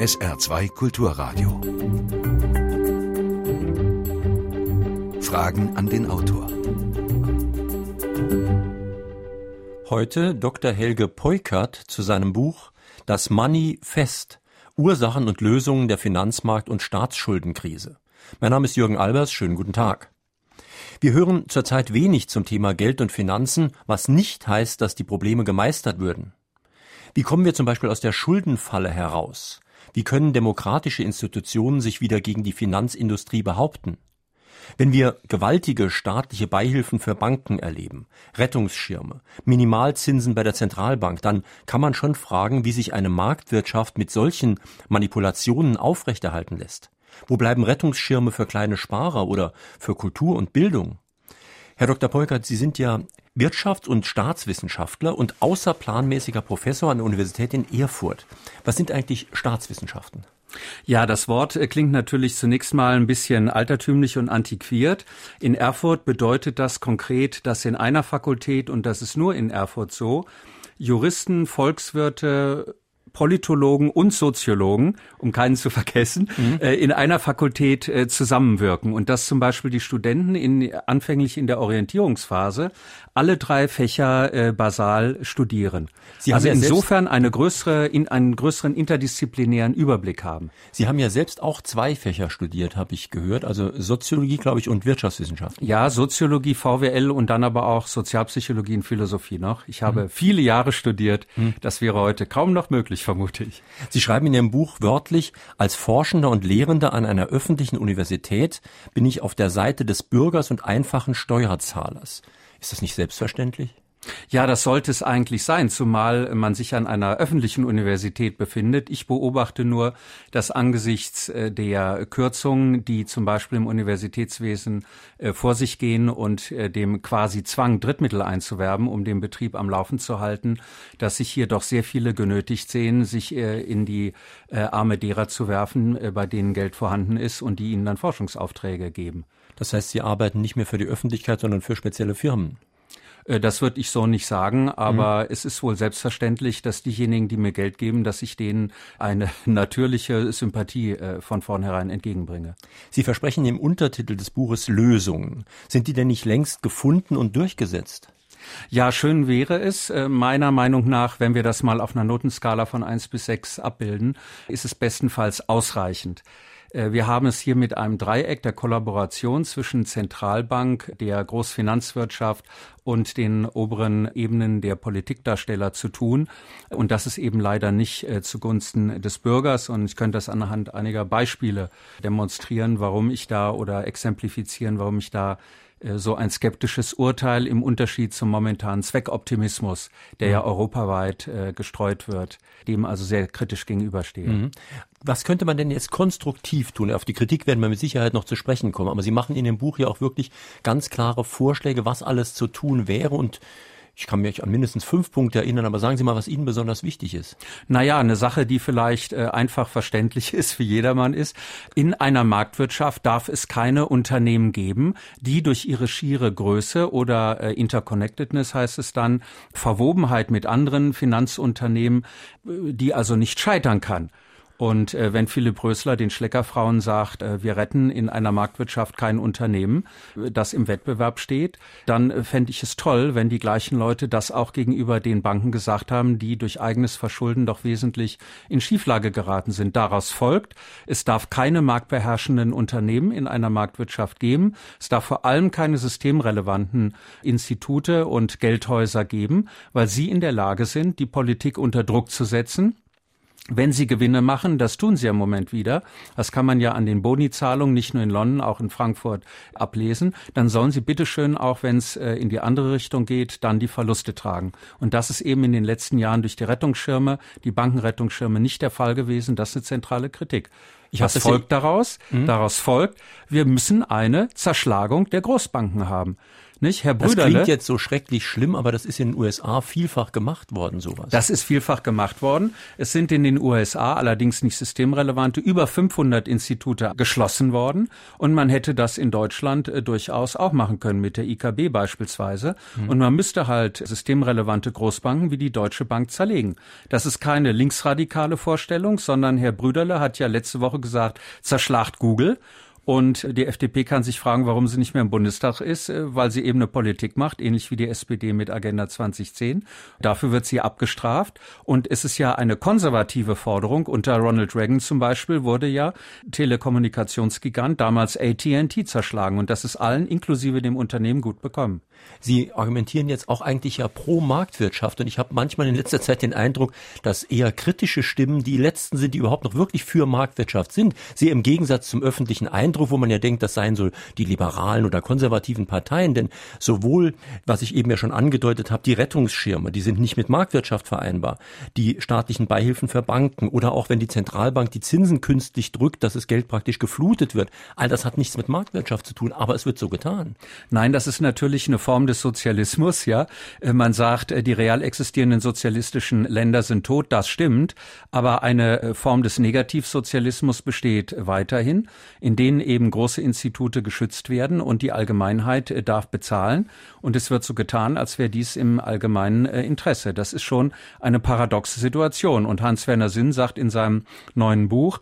SR2 Kulturradio. Fragen an den Autor. Heute Dr. Helge Peukert zu seinem Buch Das Money Fest. Ursachen und Lösungen der Finanzmarkt- und Staatsschuldenkrise. Mein Name ist Jürgen Albers. Schönen guten Tag. Wir hören zurzeit wenig zum Thema Geld und Finanzen, was nicht heißt, dass die Probleme gemeistert würden. Wie kommen wir zum Beispiel aus der Schuldenfalle heraus? Wie können demokratische Institutionen sich wieder gegen die Finanzindustrie behaupten? Wenn wir gewaltige staatliche Beihilfen für Banken erleben, Rettungsschirme, Minimalzinsen bei der Zentralbank, dann kann man schon fragen, wie sich eine Marktwirtschaft mit solchen Manipulationen aufrechterhalten lässt. Wo bleiben Rettungsschirme für kleine Sparer oder für Kultur und Bildung? Herr Dr. Polkert, Sie sind ja Wirtschafts- und Staatswissenschaftler und außerplanmäßiger Professor an der Universität in Erfurt. Was sind eigentlich Staatswissenschaften? Ja, das Wort äh, klingt natürlich zunächst mal ein bisschen altertümlich und antiquiert. In Erfurt bedeutet das konkret, dass in einer Fakultät, und das ist nur in Erfurt so, Juristen, Volkswirte, Politologen und Soziologen, um keinen zu vergessen, mhm. äh, in einer Fakultät äh, zusammenwirken und dass zum Beispiel die Studenten in, anfänglich in der Orientierungsphase alle drei Fächer äh, basal studieren. Sie also ja insofern eine größere, in, einen größeren interdisziplinären Überblick haben. Sie haben ja selbst auch zwei Fächer studiert, habe ich gehört, also Soziologie, glaube ich, und Wirtschaftswissenschaft. Ja, Soziologie, VWL und dann aber auch Sozialpsychologie und Philosophie noch. Ich habe mhm. viele Jahre studiert. Mhm. Das wäre heute kaum noch möglich, vermute ich. Sie schreiben in Ihrem Buch wörtlich, als Forschender und Lehrender an einer öffentlichen Universität bin ich auf der Seite des Bürgers und einfachen Steuerzahlers. Ist das nicht selbstverständlich? Ja, das sollte es eigentlich sein, zumal man sich an einer öffentlichen Universität befindet. Ich beobachte nur, dass angesichts äh, der Kürzungen, die zum Beispiel im Universitätswesen äh, vor sich gehen und äh, dem quasi Zwang, Drittmittel einzuwerben, um den Betrieb am Laufen zu halten, dass sich hier doch sehr viele genötigt sehen, sich in die Arme derer zu werfen, bei denen Geld vorhanden ist und die ihnen dann Forschungsaufträge geben. Das heißt, Sie arbeiten nicht mehr für die Öffentlichkeit, sondern für spezielle Firmen. Äh, das würde ich so nicht sagen, aber mhm. es ist wohl selbstverständlich, dass diejenigen, die mir Geld geben, dass ich denen eine natürliche Sympathie äh, von vornherein entgegenbringe. Sie versprechen im Untertitel des Buches Lösungen. Sind die denn nicht längst gefunden und durchgesetzt? Ja, schön wäre es. Äh, meiner Meinung nach, wenn wir das mal auf einer Notenskala von eins bis sechs abbilden, ist es bestenfalls ausreichend. Äh, wir haben es hier mit einem Dreieck der Kollaboration zwischen Zentralbank, der Großfinanzwirtschaft und den oberen Ebenen der Politikdarsteller zu tun. Und das ist eben leider nicht äh, zugunsten des Bürgers. Und ich könnte das anhand einiger Beispiele demonstrieren, warum ich da oder exemplifizieren, warum ich da so ein skeptisches Urteil im Unterschied zum momentanen Zweckoptimismus, der ja, ja europaweit äh, gestreut wird, dem also sehr kritisch gegenüberstehe. Mhm. Was könnte man denn jetzt konstruktiv tun? Auf die Kritik werden wir mit Sicherheit noch zu sprechen kommen, aber Sie machen in dem Buch ja auch wirklich ganz klare Vorschläge, was alles zu tun wäre und ich kann mich an mindestens fünf Punkte erinnern, aber sagen Sie mal, was Ihnen besonders wichtig ist. Naja, eine Sache, die vielleicht äh, einfach verständlich ist, für jedermann ist. In einer Marktwirtschaft darf es keine Unternehmen geben, die durch ihre schiere Größe oder äh, Interconnectedness heißt es dann, Verwobenheit mit anderen Finanzunternehmen, äh, die also nicht scheitern kann. Und äh, wenn Philipp Rösler den Schleckerfrauen sagt, äh, wir retten in einer Marktwirtschaft kein Unternehmen, äh, das im Wettbewerb steht, dann äh, fände ich es toll, wenn die gleichen Leute das auch gegenüber den Banken gesagt haben, die durch eigenes Verschulden doch wesentlich in Schieflage geraten sind. Daraus folgt, es darf keine marktbeherrschenden Unternehmen in einer Marktwirtschaft geben. Es darf vor allem keine systemrelevanten Institute und Geldhäuser geben, weil sie in der Lage sind, die Politik unter Druck zu setzen wenn sie Gewinne machen, das tun sie im Moment wieder, das kann man ja an den Boni-Zahlungen nicht nur in London, auch in Frankfurt ablesen, dann sollen sie bitteschön, auch wenn es äh, in die andere Richtung geht, dann die Verluste tragen. Und das ist eben in den letzten Jahren durch die Rettungsschirme, die Bankenrettungsschirme nicht der Fall gewesen. Das ist eine zentrale Kritik. Ich Was folgt daraus? Mhm. Daraus folgt, wir müssen eine Zerschlagung der Großbanken haben. Nicht, Herr Das Brüderle? klingt jetzt so schrecklich schlimm, aber das ist in den USA vielfach gemacht worden, sowas. Das ist vielfach gemacht worden. Es sind in den USA allerdings nicht systemrelevante über 500 Institute geschlossen worden und man hätte das in Deutschland äh, durchaus auch machen können mit der IKB beispielsweise und man müsste halt systemrelevante Großbanken wie die Deutsche Bank zerlegen. Das ist keine linksradikale Vorstellung, sondern Herr Brüderle hat ja letzte Woche gesagt, zerschlagt Google. Und die FDP kann sich fragen, warum sie nicht mehr im Bundestag ist, äh, weil sie eben eine Politik macht, ähnlich wie die SPD mit Agenda 2010. Dafür wird sie abgestraft. Und es ist ja eine konservative Forderung. Unter Ronald Reagan zum Beispiel wurde ja Telekommunikationsgigant, damals AT&T, zerschlagen. Und das ist allen, inklusive dem Unternehmen, gut bekommen. Sie argumentieren jetzt auch eigentlich ja pro Marktwirtschaft und ich habe manchmal in letzter Zeit den Eindruck, dass eher kritische Stimmen die letzten sind, die überhaupt noch wirklich für Marktwirtschaft sind. Sie im Gegensatz zum öffentlichen Eindruck, wo man ja denkt, das seien so die liberalen oder konservativen Parteien, denn sowohl, was ich eben ja schon angedeutet habe, die Rettungsschirme, die sind nicht mit Marktwirtschaft vereinbar, die staatlichen Beihilfen für Banken oder auch wenn die Zentralbank die Zinsen künstlich drückt, dass das Geld praktisch geflutet wird, all das hat nichts mit Marktwirtschaft zu tun, aber es wird so getan. Nein, das ist natürlich eine Form des Sozialismus, ja. Äh, Man sagt, äh, die real existierenden sozialistischen Länder sind tot, das stimmt, aber eine äh, Form des Negativsozialismus besteht weiterhin, in denen eben große Institute geschützt werden und die Allgemeinheit äh, darf bezahlen und es wird so getan, als wäre dies im allgemeinen äh, Interesse. Das ist schon eine paradoxe Situation und Hans-Werner Sinn sagt in seinem neuen Buch,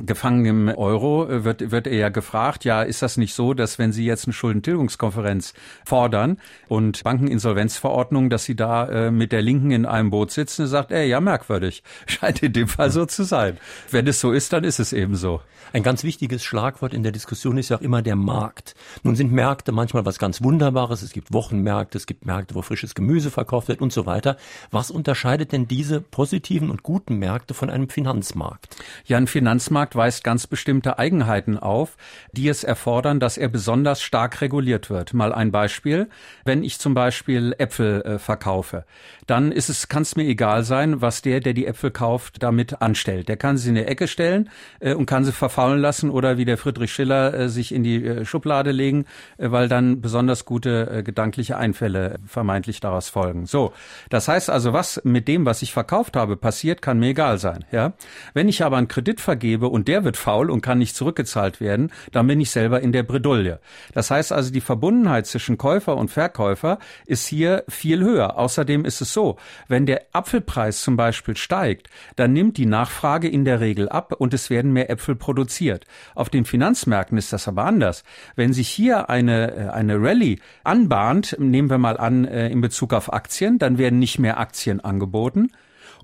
Gefangen im Euro äh, wird, wird er ja gefragt, ja, ist das nicht so, dass wenn Sie jetzt eine Schuldentilgungskonferenz fordern und Bankeninsolvenzverordnung, dass Sie da äh, mit der Linken in einem Boot sitzen, sagt er, ja, merkwürdig. Scheint in dem Fall so zu sein. Wenn es so ist, dann ist es eben so. Ein ganz wichtiges Schlagwort in der Diskussion ist ja auch immer der Markt. Nun sind Märkte manchmal was ganz Wunderbares. Es gibt Wochenmärkte, es gibt Märkte, wo frisches Gemüse verkauft wird und so weiter. Was unterscheidet denn diese positiven und guten Märkte von einem Finanzmarkt? Ja, ein Finanzmarkt weist ganz bestimmte Eigenheiten auf, die es erfordern, dass er besonders stark reguliert wird. Mal ein Beispiel. Wenn ich zum Beispiel Äpfel äh, verkaufe, dann ist es, kann es mir egal sein, was der, der die Äpfel kauft, damit anstellt. Der kann sie in die Ecke stellen äh, und kann sie verfaulen lassen oder wie der Friedrich Schiller äh, sich in die äh, Schublade legen, äh, weil dann besonders gute äh, gedankliche Einfälle vermeintlich daraus folgen. So, das heißt also, was mit dem, was ich verkauft habe, passiert, kann mir egal sein. Ja, wenn ich aber einen Kredit vergebe und der wird faul und kann nicht zurückgezahlt werden, dann bin ich selber in der Bredouille. Das heißt also, die Verbundenheit zwischen Käufer und Verkäufer ist hier viel höher. Außerdem ist es so, wenn der Apfelpreis zum Beispiel steigt, dann nimmt die Nachfrage in der Regel ab und es werden mehr Äpfel produziert. Auf den Finanzmärkten ist das aber anders. Wenn sich hier eine, äh, eine Rallye anbahnt, nehmen wir mal an äh, in Bezug auf Aktien, dann werden nicht mehr Aktien angeboten,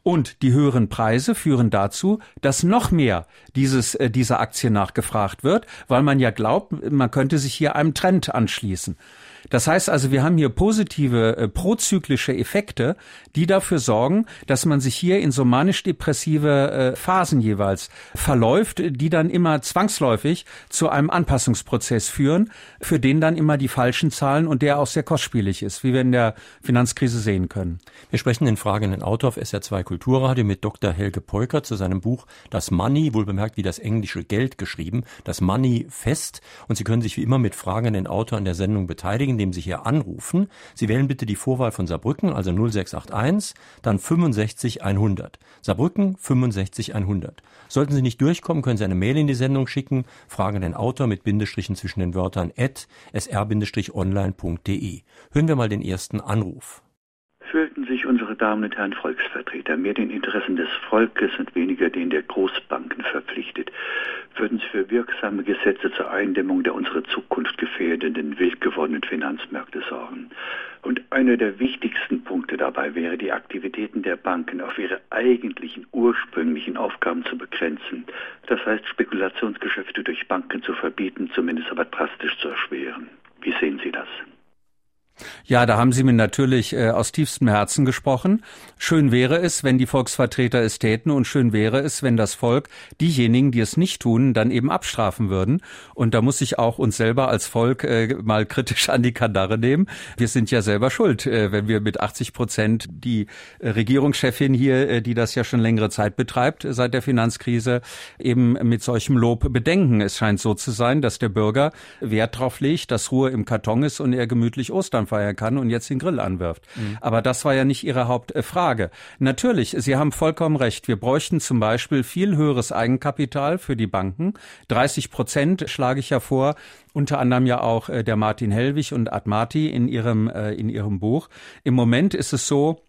und die höheren Preise führen dazu, dass noch mehr dieses, äh, dieser Aktie nachgefragt wird, weil man ja glaubt, man könnte sich hier einem Trend anschließen. Das heißt also, wir haben hier positive äh, prozyklische Effekte, die dafür sorgen, dass man sich hier in so manisch-depressive äh, Phasen jeweils verläuft, die dann immer zwangsläufig zu einem Anpassungsprozess führen, für den dann immer die falschen Zahlen und der auch sehr kostspielig ist, wie wir in der Finanzkrise sehen können. Wir sprechen den fragenden Autor auf SR2 Kulturradio mit Dr. Helge Peuker zu seinem Buch Das Money, wohlbemerkt wie das englische Geld geschrieben, das Money fest. Und Sie können sich wie immer mit fragenden Autor an der Sendung beteiligen, indem Sie hier anrufen. Sie wählen bitte die Vorwahl von Saarbrücken, also 0681, dann 65 100. Saarbrücken 65 100. Sollten Sie nicht durchkommen, können Sie eine Mail in die Sendung schicken, fragen den Autor mit Bindestrichen zwischen den Wörtern at sr-online.de. Hören wir mal den ersten Anruf. Damen und Herren Volksvertreter mehr den Interessen des Volkes und weniger den der Großbanken verpflichtet, würden sie für wirksame Gesetze zur Eindämmung der unsere Zukunft gefährdenden, wild gewordenen Finanzmärkte sorgen. Und einer der wichtigsten Punkte dabei wäre, die Aktivitäten der Banken auf ihre eigentlichen, ursprünglichen Aufgaben zu begrenzen. Das heißt, Spekulationsgeschäfte durch Banken zu verbieten, zumindest aber drastisch zu erschweren. Wie sehen Sie das? Ja, da haben Sie mir natürlich äh, aus tiefstem Herzen gesprochen. Schön wäre es, wenn die Volksvertreter es täten und schön wäre es, wenn das Volk diejenigen, die es nicht tun, dann eben abstrafen würden. Und da muss ich auch uns selber als Volk äh, mal kritisch an die Kandare nehmen. Wir sind ja selber schuld, äh, wenn wir mit 80 Prozent die äh, Regierungschefin hier, äh, die das ja schon längere Zeit betreibt, seit der Finanzkrise, eben mit solchem Lob bedenken. Es scheint so zu sein, dass der Bürger Wert darauf legt, dass Ruhe im Karton ist und er gemütlich Ostern Feiern kann und jetzt den Grill anwirft. Mhm. Aber das war ja nicht Ihre Hauptfrage. Natürlich, Sie haben vollkommen recht. Wir bräuchten zum Beispiel viel höheres Eigenkapital für die Banken. 30 Prozent schlage ich ja vor, unter anderem ja auch äh, der Martin Hellwig und Admati in ihrem, äh, in ihrem Buch. Im Moment ist es so,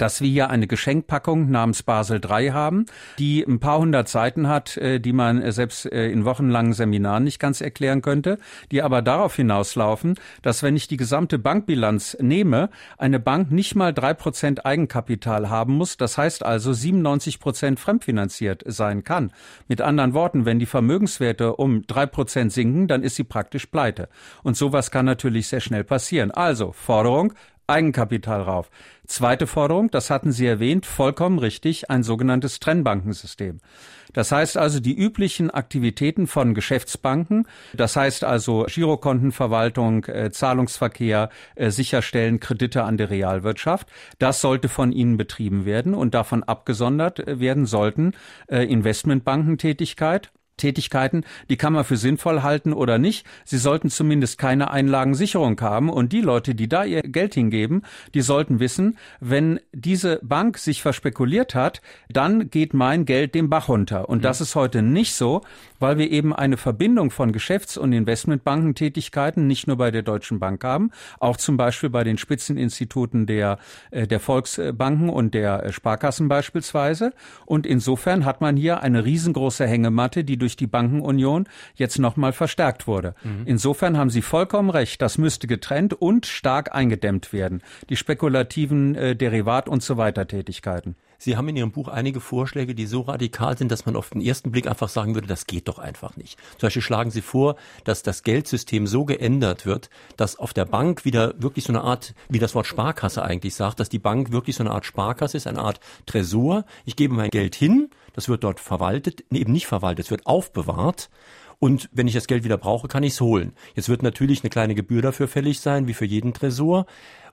dass wir hier eine Geschenkpackung namens Basel III haben, die ein paar hundert Seiten hat, äh, die man äh, selbst äh, in wochenlangen Seminaren nicht ganz erklären könnte, die aber darauf hinauslaufen, dass wenn ich die gesamte Bankbilanz nehme, eine Bank nicht mal drei Prozent Eigenkapital haben muss. Das heißt also 97 Prozent fremdfinanziert sein kann. Mit anderen Worten, wenn die Vermögenswerte um drei Prozent sinken, dann ist sie praktisch pleite. Und sowas kann natürlich sehr schnell passieren. Also Forderung, Eigenkapital rauf. Zweite Forderung, das hatten Sie erwähnt, vollkommen richtig, ein sogenanntes Trennbankensystem. Das heißt also die üblichen Aktivitäten von Geschäftsbanken, das heißt also Girokontenverwaltung, äh, Zahlungsverkehr, äh, sicherstellen, Kredite an der Realwirtschaft, das sollte von ihnen betrieben werden und davon abgesondert äh, werden sollten äh, Investmentbankentätigkeit Tätigkeiten, die kann man für sinnvoll halten oder nicht. Sie sollten zumindest keine Einlagensicherung haben. Und die Leute, die da ihr Geld hingeben, die sollten wissen, wenn diese Bank sich verspekuliert hat, dann geht mein Geld dem Bach runter. Und mhm. das ist heute nicht so, weil wir eben eine Verbindung von Geschäfts- und Investmentbankentätigkeiten nicht nur bei der Deutschen Bank haben, auch zum Beispiel bei den Spitzeninstituten der, äh, der Volksbanken und der äh, Sparkassen beispielsweise. Und insofern hat man hier eine riesengroße Hängematte, die durch durch die Bankenunion jetzt nochmal verstärkt wurde. Mhm. Insofern haben Sie vollkommen recht, das müsste getrennt und stark eingedämmt werden. Die spekulativen äh, Derivat- und so weiter Tätigkeiten. Sie haben in Ihrem Buch einige Vorschläge, die so radikal sind, dass man auf den ersten Blick einfach sagen würde, das geht doch einfach nicht. Zum Beispiel schlagen Sie vor, dass das Geldsystem so geändert wird, dass auf der Bank wieder wirklich so eine Art, wie das Wort Sparkasse eigentlich sagt, dass die Bank wirklich so eine Art Sparkasse ist, eine Art Tresor. Ich gebe mein Geld hin, das wird dort verwaltet, nee, eben nicht verwaltet, es wird aufbewahrt. Und wenn ich das Geld wieder brauche, kann ich es holen. Jetzt wird natürlich eine kleine Gebühr dafür fällig sein, wie für jeden Tresor.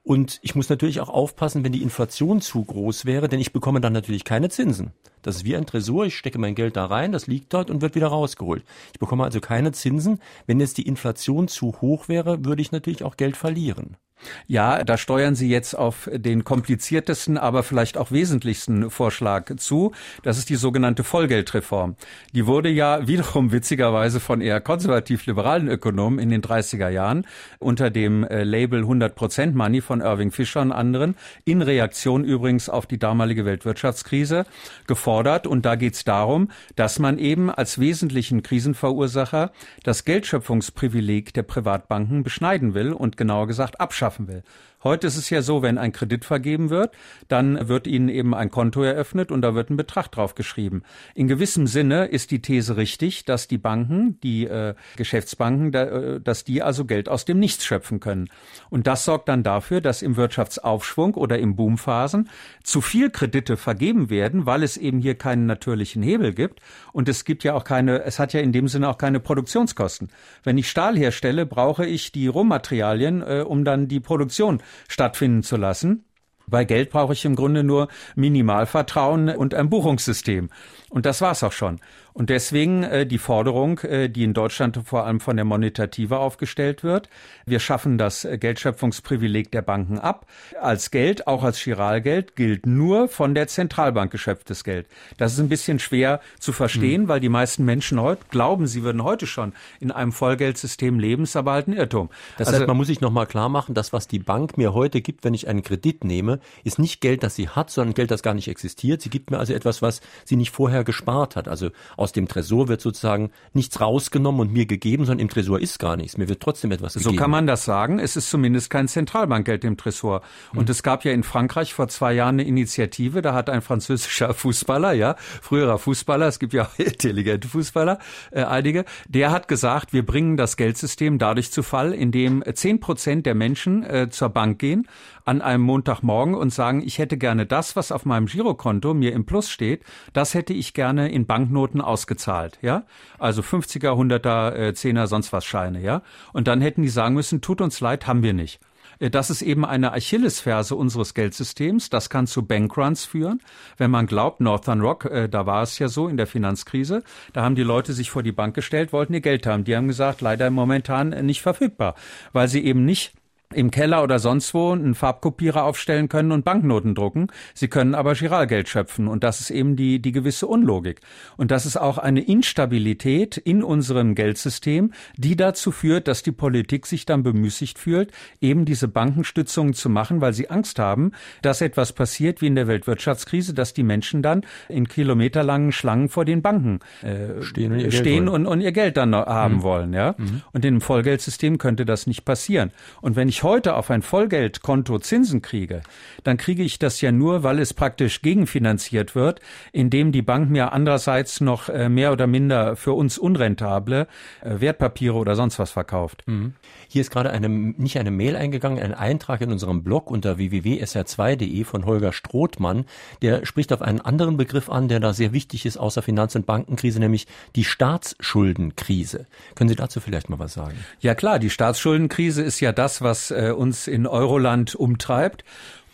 Und ich muss natürlich auch aufpassen, wenn die Inflation zu groß wäre, denn ich bekomme dann natürlich keine Zinsen. Das ist wie ein Tresor, ich stecke mein Geld da rein, das liegt dort und wird wieder rausgeholt. Ich bekomme also keine Zinsen. Wenn jetzt die Inflation zu hoch wäre, würde ich natürlich auch Geld verlieren. Ja, da steuern Sie jetzt auf den kompliziertesten, aber vielleicht auch wesentlichsten Vorschlag zu. Das ist die sogenannte Vollgeldreform. Die wurde ja wiederum witzigerweise von eher konservativ-liberalen Ökonomen in den 30er Jahren unter dem äh, Label 100% Money von Irving Fisher und anderen in Reaktion übrigens auf die damalige Weltwirtschaftskrise gefordert. Und da geht es darum, dass man eben als wesentlichen Krisenverursacher das Geldschöpfungsprivileg der Privatbanken beschneiden will und genauer gesagt abschaffen schaffen will. Heute ist es ja so, wenn ein Kredit vergeben wird, dann wird Ihnen eben ein Konto eröffnet und da wird ein Betrag drauf geschrieben. In gewissem Sinne ist die These richtig, dass die Banken, die äh, Geschäftsbanken, da, äh, dass die also Geld aus dem Nichts schöpfen können. Und das sorgt dann dafür, dass im Wirtschaftsaufschwung oder im Boomphasen zu viel Kredite vergeben werden, weil es eben hier keinen natürlichen Hebel gibt. Und es gibt ja auch keine, es hat ja in dem Sinne auch keine Produktionskosten. Wenn ich Stahl herstelle, brauche ich die Rohmaterialien, äh, um dann die Produktion stattfinden zu lassen. Bei Geld brauche ich im Grunde nur Minimalvertrauen und ein Buchungssystem. Und das war's auch schon. Und deswegen äh, die Forderung, äh, die in Deutschland vor allem von der Monetative aufgestellt wird. Wir schaffen das äh, Geldschöpfungsprivileg der Banken ab. Als Geld, auch als Chiralgeld, gilt nur von der Zentralbank geschöpftes Geld. Das ist ein bisschen schwer zu verstehen, mhm. weil die meisten Menschen heute glauben, sie würden heute schon in einem Vollgeldsystem leben, ist aber halt ein Irrtum. Das also, heißt, man muss sich nochmal klar machen, das, was die Bank mir heute gibt, wenn ich einen Kredit nehme, ist nicht Geld, das sie hat, sondern Geld, das gar nicht existiert. Sie gibt mir also etwas, was sie nicht vorher gespart hat. Also aus dem Tresor wird sozusagen nichts rausgenommen und mir gegeben, sondern im Tresor ist gar nichts. Mir wird trotzdem etwas so gegeben. So kann man das sagen. Es ist zumindest kein Zentralbankgeld im Tresor. Und mhm. es gab ja in Frankreich vor zwei Jahren eine Initiative, da hat ein französischer Fußballer, ja, früherer Fußballer, es gibt ja auch intelligente Fußballer, äh, einige, der hat gesagt, wir bringen das Geldsystem dadurch zu Fall, indem zehn Prozent der Menschen äh, zur Bank gehen an einem Montagmorgen und sagen, ich hätte gerne das, was auf meinem Girokonto mir im Plus steht, das hätte ich gerne in Banknoten ausgezahlt, ja? Also 50er, 100er, äh, 10er, sonst was Scheine, ja? Und dann hätten die sagen müssen, tut uns leid, haben wir nicht. Äh, das ist eben eine Achillesferse unseres Geldsystems. Das kann zu Bankruns führen. Wenn man glaubt, Northern Rock, äh, da war es ja so in der Finanzkrise, da haben die Leute sich vor die Bank gestellt, wollten ihr Geld haben. Die haben gesagt, leider momentan nicht verfügbar, weil sie eben nicht im Keller oder sonst wo einen Farbkopierer aufstellen können und Banknoten drucken. Sie können aber Giralgeld schöpfen und das ist eben die, die gewisse Unlogik. Und das ist auch eine Instabilität in unserem Geldsystem, die dazu führt, dass die Politik sich dann bemüßigt fühlt, eben diese Bankenstützungen zu machen, weil sie Angst haben, dass etwas passiert wie in der Weltwirtschaftskrise, dass die Menschen dann in kilometerlangen Schlangen vor den Banken äh, stehen, und ihr, stehen und, und, ihr Geld dann haben mhm. wollen. Ja? Mhm. Und in einem Vollgeldsystem könnte das nicht passieren. Und wenn ich ich heute auf ein Vollgeldkonto Zinsen kriege, dann kriege ich das ja nur, weil es praktisch gegenfinanziert wird, indem die Bank mir andererseits noch äh, mehr oder minder für uns unrentable äh, Wertpapiere oder sonst was verkauft. Mhm. Hier ist gerade eine, nicht eine Mail eingegangen, ein Eintrag in unserem Blog unter www.sr2.de von Holger Strothmann. Der spricht auf einen anderen Begriff an, der da sehr wichtig ist außer Finanz- und Bankenkrise, nämlich die Staatsschuldenkrise. Können Sie dazu vielleicht mal was sagen? Ja klar, die Staatsschuldenkrise ist ja das, was äh, uns in Euroland umtreibt.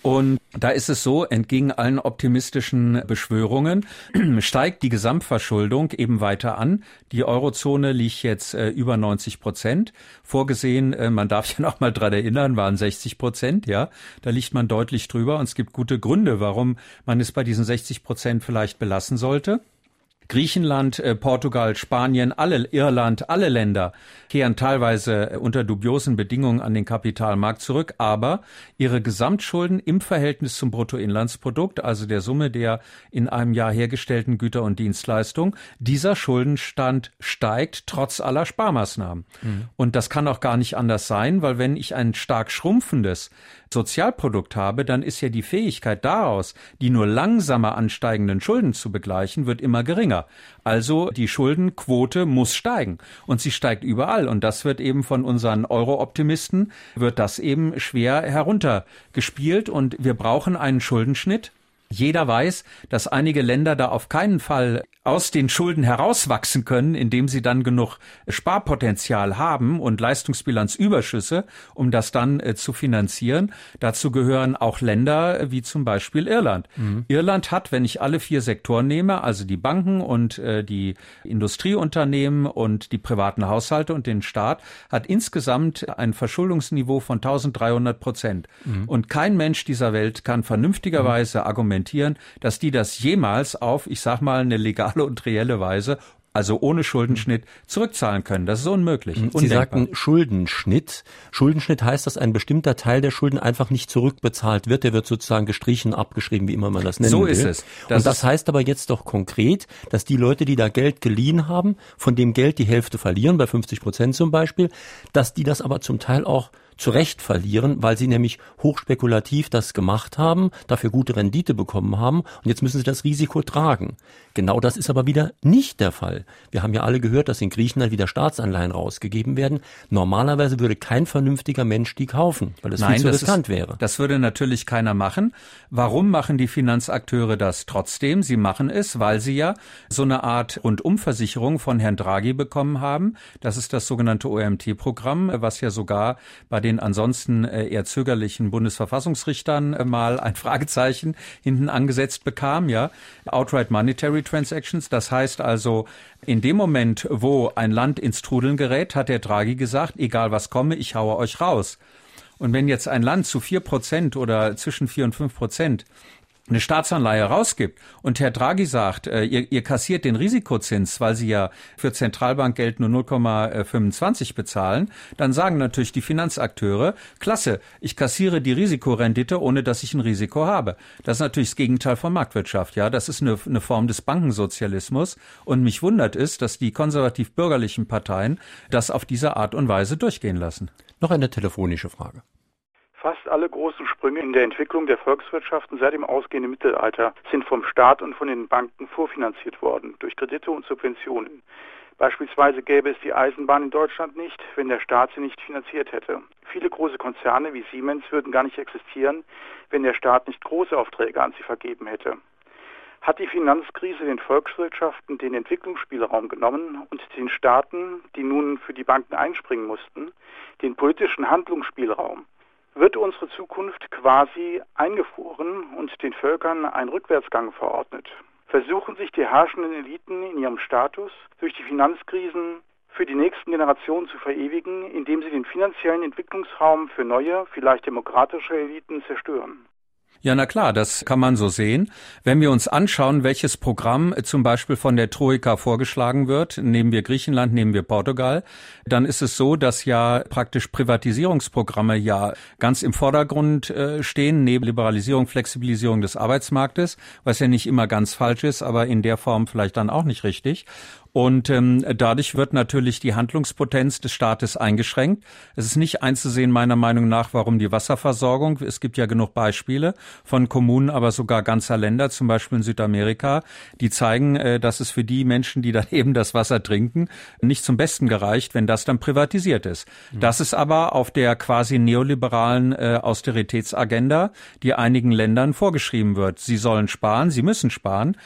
Und da ist es so, entgegen allen optimistischen Beschwörungen steigt die Gesamtverschuldung eben weiter an. Die Eurozone liegt jetzt äh, über 90 Prozent. Vorgesehen, äh, man darf ja noch mal dran erinnern, waren 60 Prozent, ja. Da liegt man deutlich drüber und es gibt gute Gründe, warum man es bei diesen 60 Prozent vielleicht belassen sollte. Griechenland, äh, Portugal, Spanien, alle Irland, alle Länder kehren teilweise äh, unter dubiosen Bedingungen an den Kapitalmarkt zurück, aber ihre Gesamtschulden im Verhältnis zum Bruttoinlandsprodukt, also der Summe der in einem Jahr hergestellten Güter und Dienstleistungen, dieser Schuldenstand steigt trotz aller Sparmaßnahmen. Mhm. Und das kann auch gar nicht anders sein, weil wenn ich ein stark schrumpfendes Sozialprodukt habe, dann ist ja die Fähigkeit daraus, die nur langsamer ansteigenden Schulden zu begleichen, wird immer geringer. Also die Schuldenquote muss steigen. Und sie steigt überall. Und das wird eben von unseren Euro-Optimisten wird das eben schwer heruntergespielt. Und wir brauchen einen Schuldenschnitt jeder weiß, dass einige Länder da auf keinen Fall aus den Schulden herauswachsen können, indem sie dann genug Sparpotenzial haben und Leistungsbilanzüberschüsse, um das dann äh, zu finanzieren. Dazu gehören auch Länder äh, wie zum Beispiel Irland. Mhm. Irland hat, wenn ich alle vier Sektoren nehme, also die Banken und äh, die Industrieunternehmen und die privaten Haushalte und den Staat, hat insgesamt ein Verschuldungsniveau von 1300 Prozent. Mhm. Und kein Mensch dieser Welt kann vernünftigerweise mhm. argumentieren, dass die das jemals auf, ich sag mal, eine legale und reelle Weise also ohne Schuldenschnitt, zurückzahlen können. Das ist unmöglich. Sie undenkbar. sagten Schuldenschnitt. Schuldenschnitt heißt, dass ein bestimmter Teil der Schulden einfach nicht zurückbezahlt wird. Der wird sozusagen gestrichen, abgeschrieben, wie immer man das nennt. So ist es. Das Und das heißt aber jetzt doch konkret, dass die Leute, die da Geld geliehen haben, von dem Geld die Hälfte verlieren, bei 50 Prozent zum Beispiel, dass die das aber zum Teil auch zu Recht verlieren, weil sie nämlich hochspekulativ das gemacht haben, dafür gute Rendite bekommen haben und jetzt müssen sie das Risiko tragen. Genau das ist aber wieder nicht der Fall. Wir haben ja alle gehört, dass in Griechenland wieder Staatsanleihen rausgegeben werden. Normalerweise würde kein vernünftiger Mensch die kaufen, weil das Nein, viel zu riskant wäre. Das würde natürlich keiner machen. Warum machen die Finanzakteure das trotzdem? Sie machen es, weil sie ja so eine Art Rundumversicherung von Herrn Draghi bekommen haben. Das ist das sogenannte OMT-Programm, was ja sogar bei den ansonsten äh, eher zögerlichen Bundesverfassungsrichtern äh, mal ein Fragezeichen hinten angesetzt bekam, ja. Outright Monetary Transactions, das heißt also, in dem Moment, wo ein Land ins Trudeln gerät, hat der Draghi gesagt, egal was komme, ich haue euch raus. Und wenn jetzt ein Land zu vier Prozent oder zwischen vier und fünf Prozent eine Staatsanleihe rausgibt und Herr Draghi sagt, äh, ihr, ihr kassiert den Risikozins, weil sie ja für Zentralbankgeld nur 0,25 bezahlen, dann sagen natürlich die Finanzakteure, klasse, ich kassiere die Risikorendite, ohne dass ich ein Risiko habe. Das ist natürlich das Gegenteil von Marktwirtschaft, ja. Das ist eine, eine Form des Bankensozialismus und mich wundert es, dass die konservativ-bürgerlichen Parteien das auf diese Art und Weise durchgehen lassen. Noch eine telefonische Frage. Fast alle großen Sprünge in der Entwicklung der Volkswirtschaften seit dem ausgehenden Mittelalter sind vom Staat und von den Banken vorfinanziert worden, durch Kredite und Subventionen. Beispielsweise gäbe es die Eisenbahn in Deutschland nicht, wenn der Staat sie nicht finanziert hätte. Viele große Konzerne wie Siemens würden gar nicht existieren, wenn der Staat nicht große Aufträge an sie vergeben hätte. Hat die Finanzkrise den Volkswirtschaften den Entwicklungsspielraum genommen und den Staaten, die nun für die Banken einspringen mussten, den politischen Handlungsspielraum? Wird unsere Zukunft quasi eingefroren und den Völkern ein Rückwärtsgang verordnet. Versuchen sich die herrschenden Eliten in ihrem Status durch die Finanzkrisen für die nächsten Generationen zu verewigen, indem sie den finanziellen Entwicklungsraum für neue, vielleicht demokratische Eliten zerstören. Ja, na klar, das kann man so sehen. Wenn wir uns anschauen, welches Programm zum Beispiel von der Troika vorgeschlagen wird, nehmen wir Griechenland, nehmen wir Portugal, dann ist es so, dass ja praktisch Privatisierungsprogramme ja ganz im Vordergrund äh, stehen, neben Liberalisierung, Flexibilisierung des Arbeitsmarktes, was ja nicht immer ganz falsch ist, aber in der Form vielleicht dann auch nicht richtig. Und ähm, dadurch wird natürlich die Handlungspotenz des Staates eingeschränkt. Es ist nicht einzusehen, meiner Meinung nach, warum die Wasserversorgung, es gibt ja genug Beispiele von Kommunen, aber sogar ganzer Länder, zum Beispiel in Südamerika, die zeigen, äh, dass es für die Menschen, die dann eben das Wasser trinken, nicht zum Besten gereicht, wenn das dann privatisiert ist. Mhm. Das ist aber auf der quasi neoliberalen äh, Austeritätsagenda, die einigen Ländern vorgeschrieben wird. Sie sollen sparen, sie müssen sparen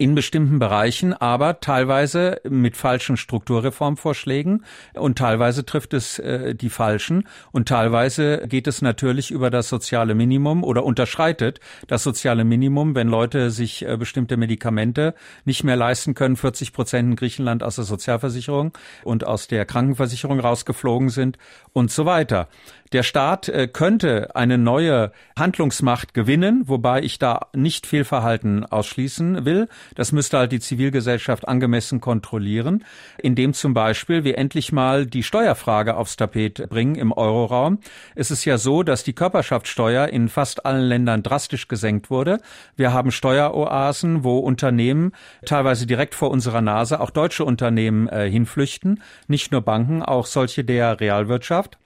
in bestimmten Bereichen, aber teilweise mit falschen Strukturreformvorschlägen und teilweise trifft es äh, die falschen und teilweise geht es natürlich über das soziale Minimum oder unterschreitet das soziale Minimum, wenn Leute sich äh, bestimmte Medikamente nicht mehr leisten können, 40 Prozent in Griechenland aus der Sozialversicherung und aus der Krankenversicherung rausgeflogen sind und so weiter. Der Staat äh, könnte eine neue Handlungsmacht gewinnen, wobei ich da nicht Fehlverhalten ausschließen will. Das müsste halt die Zivilgesellschaft angemessen kontrollieren, indem zum Beispiel wir endlich mal die Steuerfrage aufs Tapet bringen im Euroraum. Es ist ja so, dass die Körperschaftssteuer in fast allen Ländern drastisch gesenkt wurde. Wir haben Steueroasen, wo Unternehmen teilweise direkt vor unserer Nase, auch deutsche Unternehmen äh, hinflüchten, nicht nur Banken, auch solche der Realwirtschaft.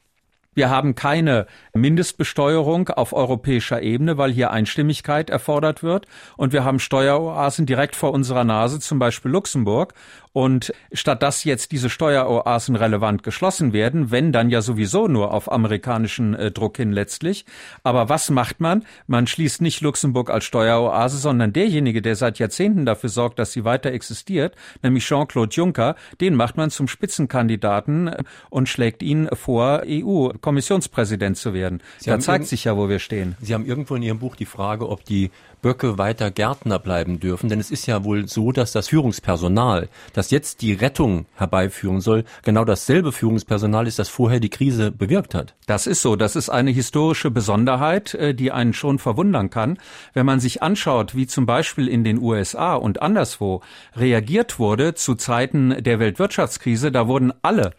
Wir haben keine Mindestbesteuerung auf europäischer Ebene, weil hier Einstimmigkeit erfordert wird. Und wir haben Steueroasen direkt vor unserer Nase, zum Beispiel Luxemburg. Und statt dass jetzt diese Steueroasen relevant geschlossen werden, wenn dann ja sowieso nur auf amerikanischen äh, Druck hin letztlich. Aber was macht man? Man schließt nicht Luxemburg als Steueroase, sondern derjenige, der seit Jahrzehnten dafür sorgt, dass sie weiter existiert, nämlich Jean-Claude Juncker, den macht man zum Spitzenkandidaten äh, und schlägt ihn vor, EU-Kommissionspräsident zu werden. Sie da zeigt sich ja, wo wir stehen. Sie haben irgendwo in Ihrem Buch die Frage, ob die Böcke weiter Gärtner bleiben dürfen. Denn es ist ja wohl so, dass das Führungspersonal, das jetzt die Rettung herbeiführen soll, genau dasselbe Führungspersonal ist, das vorher die Krise bewirkt hat. Das ist so. Das ist eine historische Besonderheit, äh, die einen schon verwundern kann. Wenn man sich anschaut, wie zum Beispiel in den USA und anderswo reagiert wurde zu Zeiten der Weltwirtschaftskrise, da wurden alle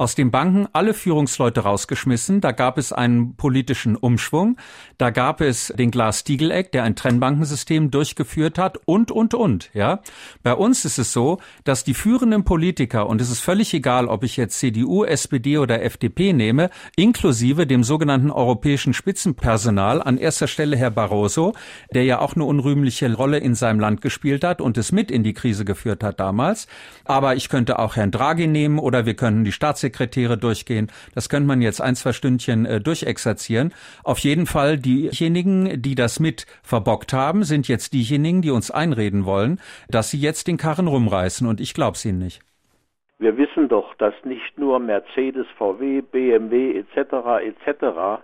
aus den Banken alle Führungsleute rausgeschmissen. Da gab es einen politischen Umschwung. Da gab es den Glass-Steagall-Act, der ein Trennbankensystem durchgeführt hat und, und, und, ja. Bei uns ist es so, dass die führenden Politiker, und es ist völlig egal, ob ich jetzt CDU, SPD oder FDP nehme, inklusive dem sogenannten europäischen Spitzenpersonal, an erster Stelle Herr Barroso, der ja auch eine unrühmliche Rolle in seinem Land gespielt hat und es mit in die Krise geführt hat damals. Aber ich könnte auch Herrn Draghi nehmen oder wir könnten die Staatssicherheit Staatssekretäre durchgehen. Das könnte man jetzt ein, zwei Stündchen äh, durchexerzieren. Auf jeden Fall diejenigen, die das mit verbockt haben, sind jetzt diejenigen, die uns einreden wollen, dass sie jetzt den Karren rumreißen. Und ich glaube es ihnen nicht. Wir wissen doch, dass nicht nur Mercedes, VW, BMW etc. etc.,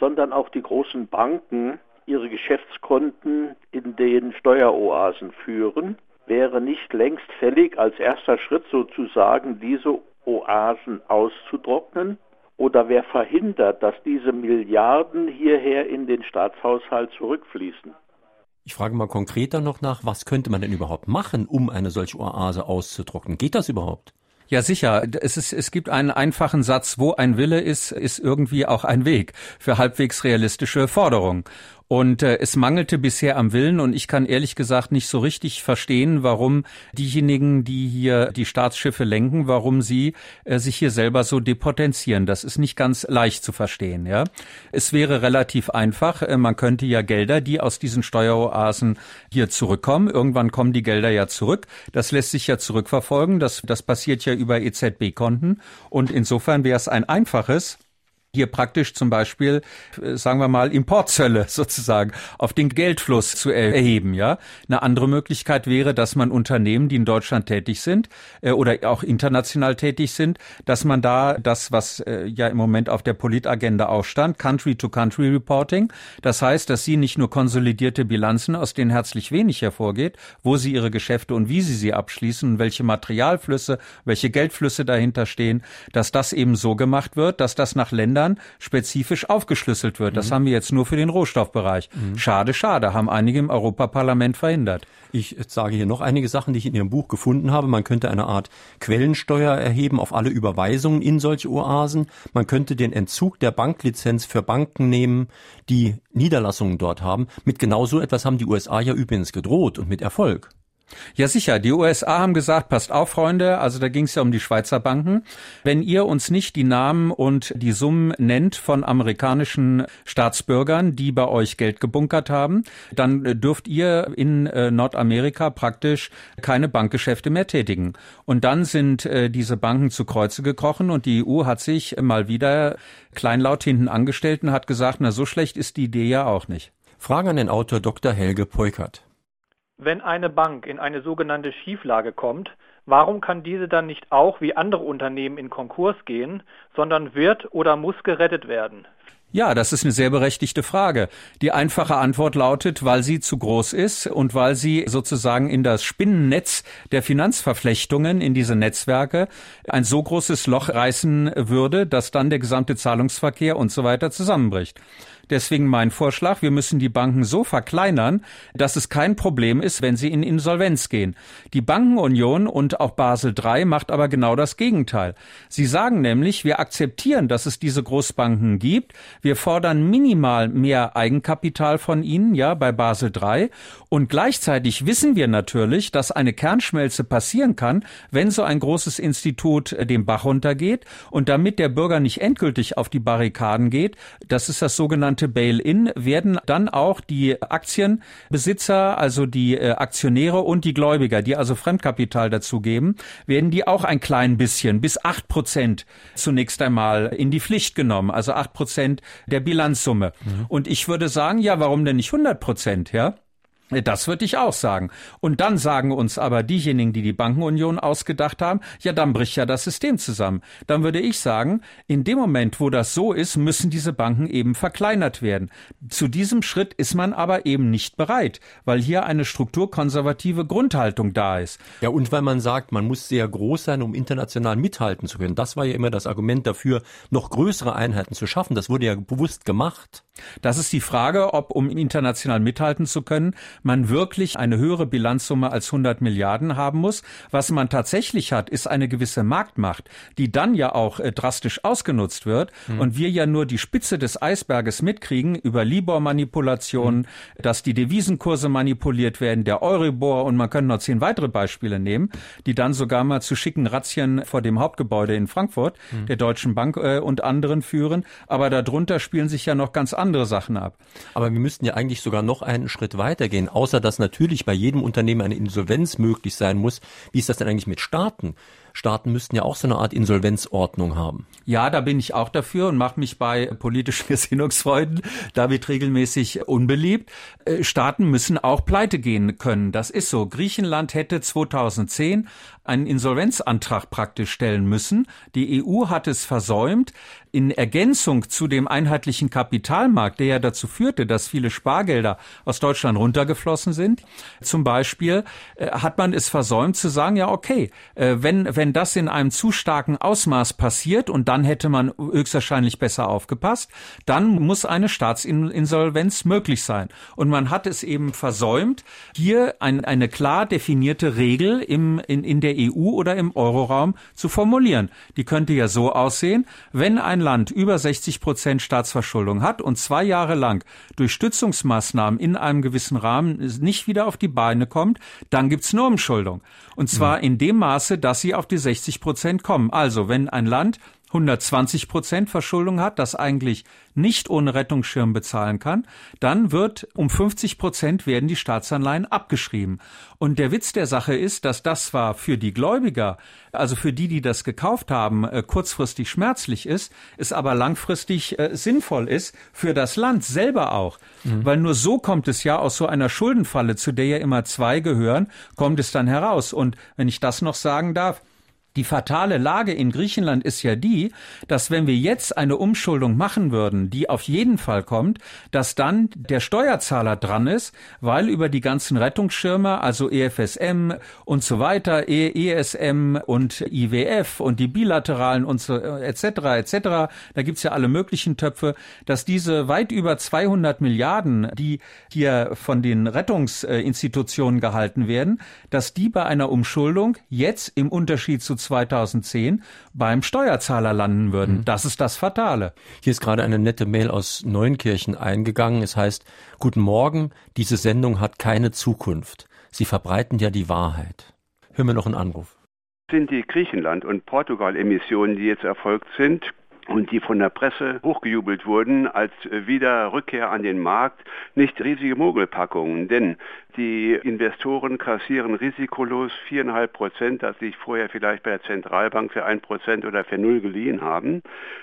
sondern auch die großen Banken ihre Geschäftskonten in den Steueroasen führen. Wäre nicht längst fällig, als erster Schritt sozusagen diese Oasen auszutrocknen? Oder wer verhindert, dass diese Milliarden hierher in den Staatshaushalt zurückfließen? Ich frage mal konkreter noch nach, was könnte man denn überhaupt machen, um eine solche Oase auszutrocknen? Geht das überhaupt? Ja, sicher. Es, ist, es gibt einen einfachen Satz, wo ein Wille ist, ist irgendwie auch ein Weg für halbwegs realistische Forderungen. Und äh, es mangelte bisher am Willen und ich kann ehrlich gesagt nicht so richtig verstehen, warum diejenigen, die hier die Staatsschiffe lenken, warum sie äh, sich hier selber so depotenzieren. Das ist nicht ganz leicht zu verstehen. Ja, es wäre relativ einfach. Äh, man könnte ja Gelder, die aus diesen Steueroasen hier zurückkommen, irgendwann kommen die Gelder ja zurück. Das lässt sich ja zurückverfolgen. Das, das passiert ja über EZB-Konten und insofern wäre es ein einfaches hier praktisch zum Beispiel, äh, sagen wir mal, Importzölle sozusagen auf den Geldfluss zu erheben, ja. Eine andere Möglichkeit wäre, dass man Unternehmen, die in Deutschland tätig sind äh, oder auch international tätig sind, dass man da das, was äh, ja im Moment auf der Politagenda auch stand, Country-to-Country Reporting, das heißt, dass sie nicht nur konsolidierte Bilanzen, aus denen herzlich wenig hervorgeht, wo sie ihre Geschäfte und wie sie sie abschließen welche Materialflüsse, welche Geldflüsse dahinter stehen, dass das eben so gemacht wird, dass das nach Ländern Ländern spezifisch aufgeschlüsselt wird. Das mhm. haben wir jetzt nur für den Rohstoffbereich. Mhm. Schade, schade, haben einige im Europaparlament verhindert. Ich sage hier noch einige Sachen, die ich in Ihrem Buch gefunden habe. Man könnte eine Art Quellensteuer erheben auf alle Überweisungen in solche Oasen. Man könnte den Entzug der Banklizenz für Banken nehmen, die Niederlassungen dort haben. Mit genau so etwas haben die USA ja übrigens gedroht und mit Erfolg. Ja, sicher. Die USA haben gesagt, passt auf, Freunde, also da ging es ja um die Schweizer Banken. Wenn ihr uns nicht die Namen und die Summen nennt von amerikanischen Staatsbürgern, die bei euch Geld gebunkert haben, dann dürft ihr in äh, Nordamerika praktisch keine Bankgeschäfte mehr tätigen. Und dann sind äh, diese Banken zu Kreuze gekrochen und die EU hat sich mal wieder kleinlaut hinten angestellt und hat gesagt, na so schlecht ist die Idee ja auch nicht. Frage an den Autor Dr. Helge Peukert. Wenn eine Bank in eine sogenannte Schieflage kommt, warum kann diese dann nicht auch wie andere Unternehmen in Konkurs gehen, sondern wird oder muss gerettet werden? Ja, das ist eine sehr berechtigte Frage. Die einfache Antwort lautet, weil sie zu groß ist und weil sie sozusagen in das Spinnennetz der Finanzverflechtungen in diese Netzwerke ein so großes Loch reißen würde, dass dann der gesamte Zahlungsverkehr und so weiter zusammenbricht. Deswegen mein Vorschlag, wir müssen die Banken so verkleinern, dass es kein Problem ist, wenn sie in Insolvenz gehen. Die Bankenunion und auch Basel III macht aber genau das Gegenteil. Sie sagen nämlich, wir akzeptieren, dass es diese Großbanken gibt, wir fordern minimal mehr Eigenkapital von ihnen, ja, bei Basel III, und gleichzeitig wissen wir natürlich, dass eine Kernschmelze passieren kann, wenn so ein großes Institut äh, den Bach runtergeht und damit der Bürger nicht endgültig auf die Barrikaden geht, das ist das sogenannte Bail-in werden dann auch die Aktienbesitzer, also die äh, Aktionäre und die Gläubiger, die also Fremdkapital dazugeben, werden die auch ein klein bisschen bis acht Prozent zunächst einmal in die Pflicht genommen, also acht Prozent der Bilanzsumme. Mhm. Und ich würde sagen, ja, warum denn nicht 100 Prozent, ja? Das würde ich auch sagen. Und dann sagen uns aber diejenigen, die die Bankenunion ausgedacht haben, ja, dann bricht ja das System zusammen. Dann würde ich sagen, in dem Moment, wo das so ist, müssen diese Banken eben verkleinert werden. Zu diesem Schritt ist man aber eben nicht bereit, weil hier eine strukturkonservative Grundhaltung da ist. Ja, und weil man sagt, man muss sehr groß sein, um international mithalten zu können. Das war ja immer das Argument dafür, noch größere Einheiten zu schaffen. Das wurde ja bewusst gemacht. Das ist die Frage, ob um international mithalten zu können, man wirklich eine höhere Bilanzsumme als 100 Milliarden haben muss. Was man tatsächlich hat, ist eine gewisse Marktmacht, die dann ja auch äh, drastisch ausgenutzt wird mhm. und wir ja nur die Spitze des Eisberges mitkriegen über Libor-Manipulationen, mhm. dass die Devisenkurse manipuliert werden, der Euribor und man könnte noch zehn weitere Beispiele nehmen, die dann sogar mal zu schicken Razzien vor dem Hauptgebäude in Frankfurt, mhm. der Deutschen Bank äh, und anderen führen. Aber darunter spielen sich ja noch ganz andere Sachen ab. Aber wir müssten ja eigentlich sogar noch einen Schritt weitergehen außer dass natürlich bei jedem Unternehmen eine Insolvenz möglich sein muss. Wie ist das denn eigentlich mit Staaten? Staaten müssten ja auch so eine Art Insolvenzordnung haben. Ja, da bin ich auch dafür und mache mich bei politischen Gesinnungsfreunden damit regelmäßig unbeliebt. Äh, Staaten müssen auch pleite gehen können. Das ist so. Griechenland hätte 2010 einen Insolvenzantrag praktisch stellen müssen. Die EU hat es versäumt. In Ergänzung zu dem einheitlichen Kapitalmarkt, der ja dazu führte, dass viele Spargelder aus Deutschland runtergeflossen sind, zum Beispiel, äh, hat man es versäumt zu sagen, ja, okay, äh, wenn, wenn wenn das in einem zu starken Ausmaß passiert, und dann hätte man höchstwahrscheinlich besser aufgepasst, dann muss eine Staatsinsolvenz möglich sein. Und man hat es eben versäumt, hier ein, eine klar definierte Regel im, in, in der EU oder im Euroraum zu formulieren. Die könnte ja so aussehen, wenn ein Land über 60 Prozent Staatsverschuldung hat und zwei Jahre lang durch Stützungsmaßnahmen in einem gewissen Rahmen nicht wieder auf die Beine kommt, dann gibt's nur Umschuldung. Und zwar mhm. in dem Maße, dass sie auf die 60 Prozent kommen. Also wenn ein Land 120 Prozent Verschuldung hat, das eigentlich nicht ohne Rettungsschirm bezahlen kann, dann wird um 50 Prozent werden die Staatsanleihen abgeschrieben. Und der Witz der Sache ist, dass das zwar für die Gläubiger, also für die, die das gekauft haben, äh, kurzfristig schmerzlich ist, es aber langfristig äh, sinnvoll ist für das Land selber auch. Mhm. Weil nur so kommt es ja aus so einer Schuldenfalle, zu der ja immer zwei gehören, kommt es dann heraus. Und wenn ich das noch sagen darf, die fatale Lage in Griechenland ist ja die, dass wenn wir jetzt eine Umschuldung machen würden, die auf jeden Fall kommt, dass dann der Steuerzahler dran ist, weil über die ganzen Rettungsschirme, also EFSM und so weiter, ESM und IWF und die bilateralen und so etc. etc. Da gibt's ja alle möglichen Töpfe, dass diese weit über 200 Milliarden, die hier von den Rettungsinstitutionen gehalten werden, dass die bei einer Umschuldung jetzt im Unterschied zu 2010 beim Steuerzahler landen würden. Mhm. Das ist das Fatale. Hier ist gerade eine nette Mail aus Neunkirchen eingegangen. Es heißt, Guten Morgen, diese Sendung hat keine Zukunft. Sie verbreiten ja die Wahrheit. Hören wir noch einen Anruf. Sind die Griechenland- und Portugal-Emissionen, die jetzt erfolgt sind, und die von der Presse hochgejubelt wurden als Wiederrückkehr an den Markt, nicht riesige Mogelpackungen. Denn die Investoren kassieren risikolos viereinhalb Prozent, das sich vorher vielleicht bei der Zentralbank für ein Prozent oder für null geliehen haben,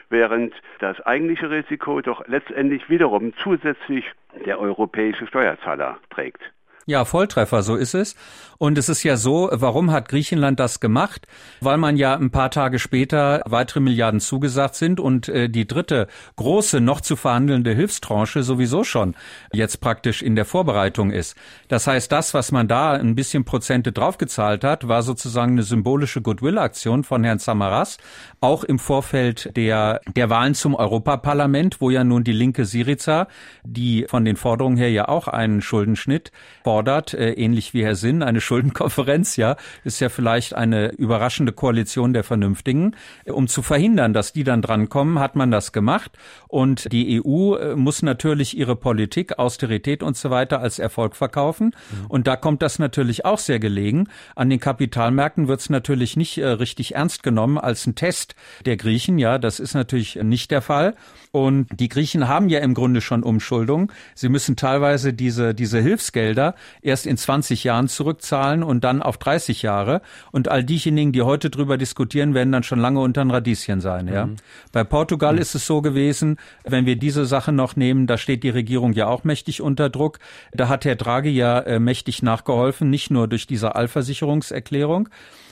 während das eigentliche Risiko doch letztendlich wiederum zusätzlich der europäische Steuerzahler trägt. Ja, Volltreffer, so ist es. Und es ist ja so, warum hat Griechenland das gemacht? Weil man ja ein paar Tage später weitere Milliarden zugesagt sind und äh, die dritte große noch zu verhandelnde Hilfstranche sowieso schon jetzt praktisch in der Vorbereitung ist. Das heißt, das, was man da ein bisschen Prozente draufgezahlt hat, war sozusagen eine symbolische Goodwill-Aktion von Herrn Samaras, auch im Vorfeld der, der Wahlen zum Europaparlament, wo ja nun die linke Syriza, die von den Forderungen her ja auch einen Schuldenschnitt fordert, äh, ähnlich wie Herr Sinn, eine Schuldenkonferenz, ja, ist ja vielleicht eine überraschende Koalition der Vernünftigen. Um zu verhindern, dass die dann drankommen, hat man das gemacht. Und die EU äh, muss natürlich ihre Politik, Austerität und so weiter als Erfolg verkaufen. Mhm. Und da kommt das natürlich auch sehr gelegen. An den Kapitalmärkten wird es natürlich nicht äh, richtig ernst genommen als ein Test der Griechen. Ja, das ist natürlich nicht der Fall. Und die Griechen haben ja im Grunde schon Umschuldung. Sie müssen teilweise diese, diese Hilfsgelder erst in 20 Jahren zurückzahlen und dann auf 30 Jahre. Und all diejenigen, die heute drüber diskutieren, werden dann schon lange unter ein Radieschen sein, ja. Mhm. Bei Portugal mhm. ist es so gewesen, wenn wir diese Sache noch nehmen, da steht die Regierung ja auch mächtig unter Druck. Da hat Herr Draghi ja äh, mächtig nachgeholfen, nicht nur durch diese Allversicherungserklärung,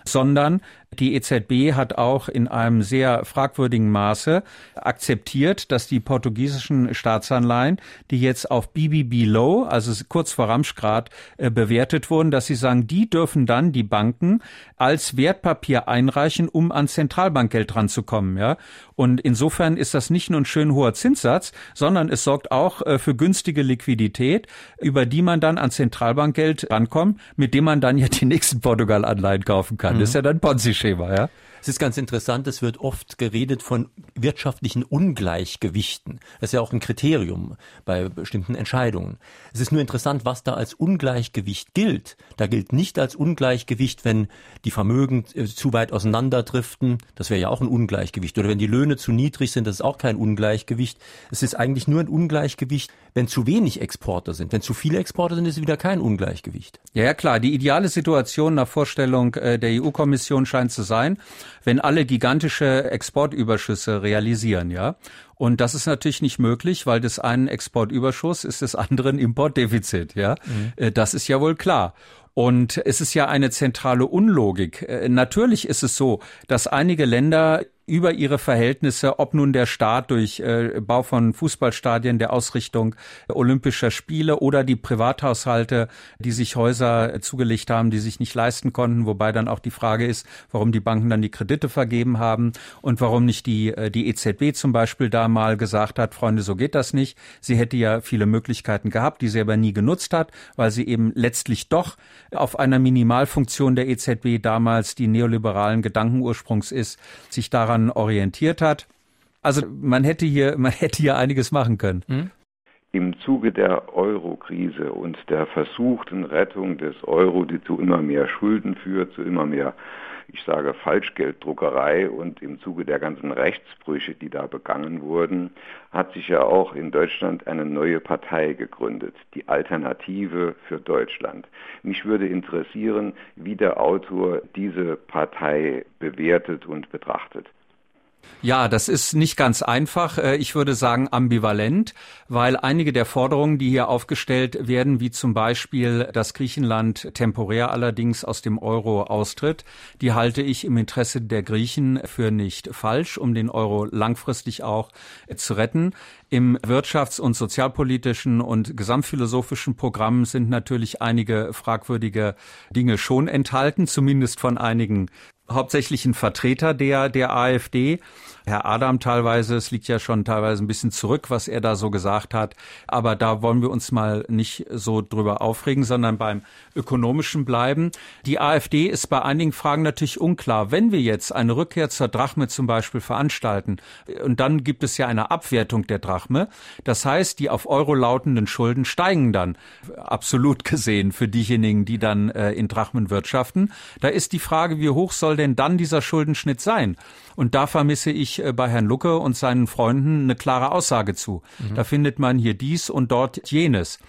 sondern die EZB hat auch in einem sehr fragwürdigen Maße akzeptiert, dass die portugiesischen Staatsanleihen, die jetzt auf BBB Low, also kurz vor Ramschgrad, äh, bewertet wurden, dass sie sagen, die dürfen dann die Banken als Wertpapier einreichen, um an Zentralbankgeld ranzukommen, ja. Und insofern ist das nicht nur ein schön hoher Zinssatz, sondern es sorgt auch äh, für günstige Liquidität, über die man dann an Zentralbankgeld rankommt, mit dem man dann ja die nächsten Portugal-Anleihen kaufen kann. Mhm. Das ist ja dann Ponzi-Schema, ja. Es ist ganz interessant, es wird oft geredet von wirtschaftlichen Ungleichgewichten. Das ist ja auch ein Kriterium bei bestimmten Entscheidungen. Es ist nur interessant, was da als Ungleichgewicht gilt. Da gilt nicht als Ungleichgewicht, wenn die Vermögen äh, zu weit auseinanderdriften. Das wäre ja auch ein Ungleichgewicht. Oder wenn die Löhne zu niedrig sind, das ist auch kein Ungleichgewicht. Es ist eigentlich nur ein Ungleichgewicht, wenn zu wenig Exporte sind. Wenn zu viele Exporte sind, ist es wieder kein Ungleichgewicht. Ja, ja klar. Die ideale Situation nach Vorstellung äh, der EU-Kommission scheint zu sein, wenn alle gigantische Exportüberschüsse realisieren, ja. Und das ist natürlich nicht möglich, weil des einen Exportüberschuss ist des anderen Importdefizit, ja. Mhm. Äh, das ist ja wohl klar. Und es ist ja eine zentrale Unlogik. Äh, natürlich ist es so, dass einige Länder über ihre Verhältnisse, ob nun der Staat durch äh, Bau von Fußballstadien, der Ausrichtung olympischer Spiele oder die Privathaushalte, die sich Häuser äh, zugelegt haben, die sich nicht leisten konnten, wobei dann auch die Frage ist, warum die Banken dann die Kredite vergeben haben und warum nicht die, äh, die EZB zum Beispiel da mal gesagt hat, Freunde, so geht das nicht. Sie hätte ja viele Möglichkeiten gehabt, die sie aber nie genutzt hat, weil sie eben letztlich doch auf einer Minimalfunktion der EZB damals, die neoliberalen Gedankenursprungs ist, sich daran daran orientiert hat. Also man hätte hier, man hätte hier einiges machen können. Hm? Im Zuge der Euro-Krise und der versuchten Rettung des Euro, die zu immer mehr Schulden führt, zu immer mehr, ich sage, Falschgelddruckerei und im Zuge der ganzen Rechtsbrüche, die da begangen wurden, hat sich ja auch in Deutschland eine neue Partei gegründet, die Alternative für Deutschland. Mich würde interessieren, wie der Autor diese Partei bewertet und betrachtet. Ja, das ist nicht ganz einfach. Äh, ich würde sagen ambivalent, weil einige der Forderungen, die hier aufgestellt werden, wie zum Beispiel, dass Griechenland temporär allerdings aus dem Euro austritt, die halte ich im Interesse der Griechen für nicht falsch, um den Euro langfristig auch zu retten. Im wirtschafts- und sozialpolitischen und gesamtphilosophischen Programm sind natürlich einige fragwürdige Dinge schon enthalten, zumindest von einigen hauptsächlichen Vertreter der, der AfD. Herr Adam teilweise, es liegt ja schon teilweise ein bisschen zurück, was er da so gesagt hat. Aber da wollen wir uns mal nicht so drüber aufregen, sondern beim Ökonomischen bleiben. Die AfD ist bei einigen Fragen natürlich unklar. Wenn wir jetzt eine Rückkehr zur Drachme zum Beispiel veranstalten, und dann gibt es ja eine Abwertung der Drachme, das heißt, die auf Euro lautenden Schulden steigen dann, absolut gesehen, für diejenigen, die dann äh, in Drachmen wirtschaften. Da ist die Frage, wie hoch soll denn dann dieser Schuldenschnitt sein? Und da vermisse ich äh, bei Herrn Lucke und seinen Freunden eine klare Aussage zu. Mhm. Da findet man hier dies und dort jenes.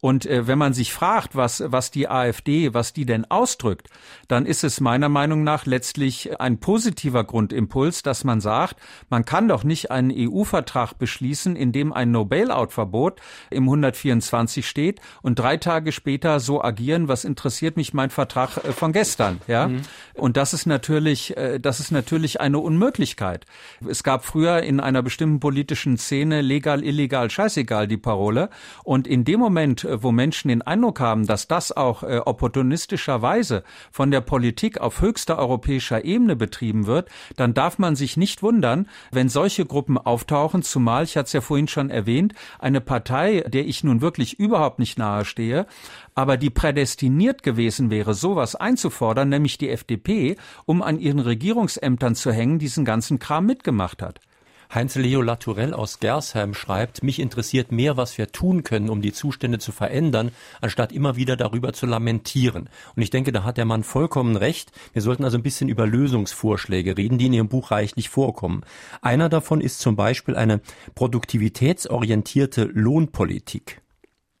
Und äh, wenn man sich fragt, was, was die AfD, was die denn ausdrückt, dann ist es meiner Meinung nach letztlich ein positiver Grundimpuls, dass man sagt, man kann doch nicht einen EU-Vertrag beschließen, in dem ein No-Bailout-Verbot im 124 steht und drei Tage später so agieren, was interessiert mich mein Vertrag äh, von gestern, ja? Mhm. Und das ist natürlich, äh, das ist natürlich eine Unmöglichkeit. Es gab früher in einer bestimmten politischen Szene legal, illegal, scheißegal die Parole. Und in dem Moment, wo Menschen den Eindruck haben, dass das auch äh, opportunistischerweise von der Politik auf höchster europäischer Ebene betrieben wird, dann darf man sich nicht wundern, wenn solche Gruppen auftauchen, zumal, ich hatte es ja vorhin schon erwähnt, eine Partei, der ich nun wirklich überhaupt nicht nahestehe, aber die prädestiniert gewesen wäre, sowas einzufordern, nämlich die FDP, um an ihren Regierungsämtern zu hängen, diesen ganzen Kram mitgemacht hat. Heinz-Leo Latourell aus Gersheim schreibt, mich interessiert mehr, was wir tun können, um die Zustände zu verändern, anstatt immer wieder darüber zu lamentieren. Und ich denke, da hat der Mann vollkommen recht. Wir sollten also ein bisschen über Lösungsvorschläge reden, die in Ihrem Buch reichlich vorkommen. Einer davon ist zum Beispiel eine produktivitätsorientierte Lohnpolitik.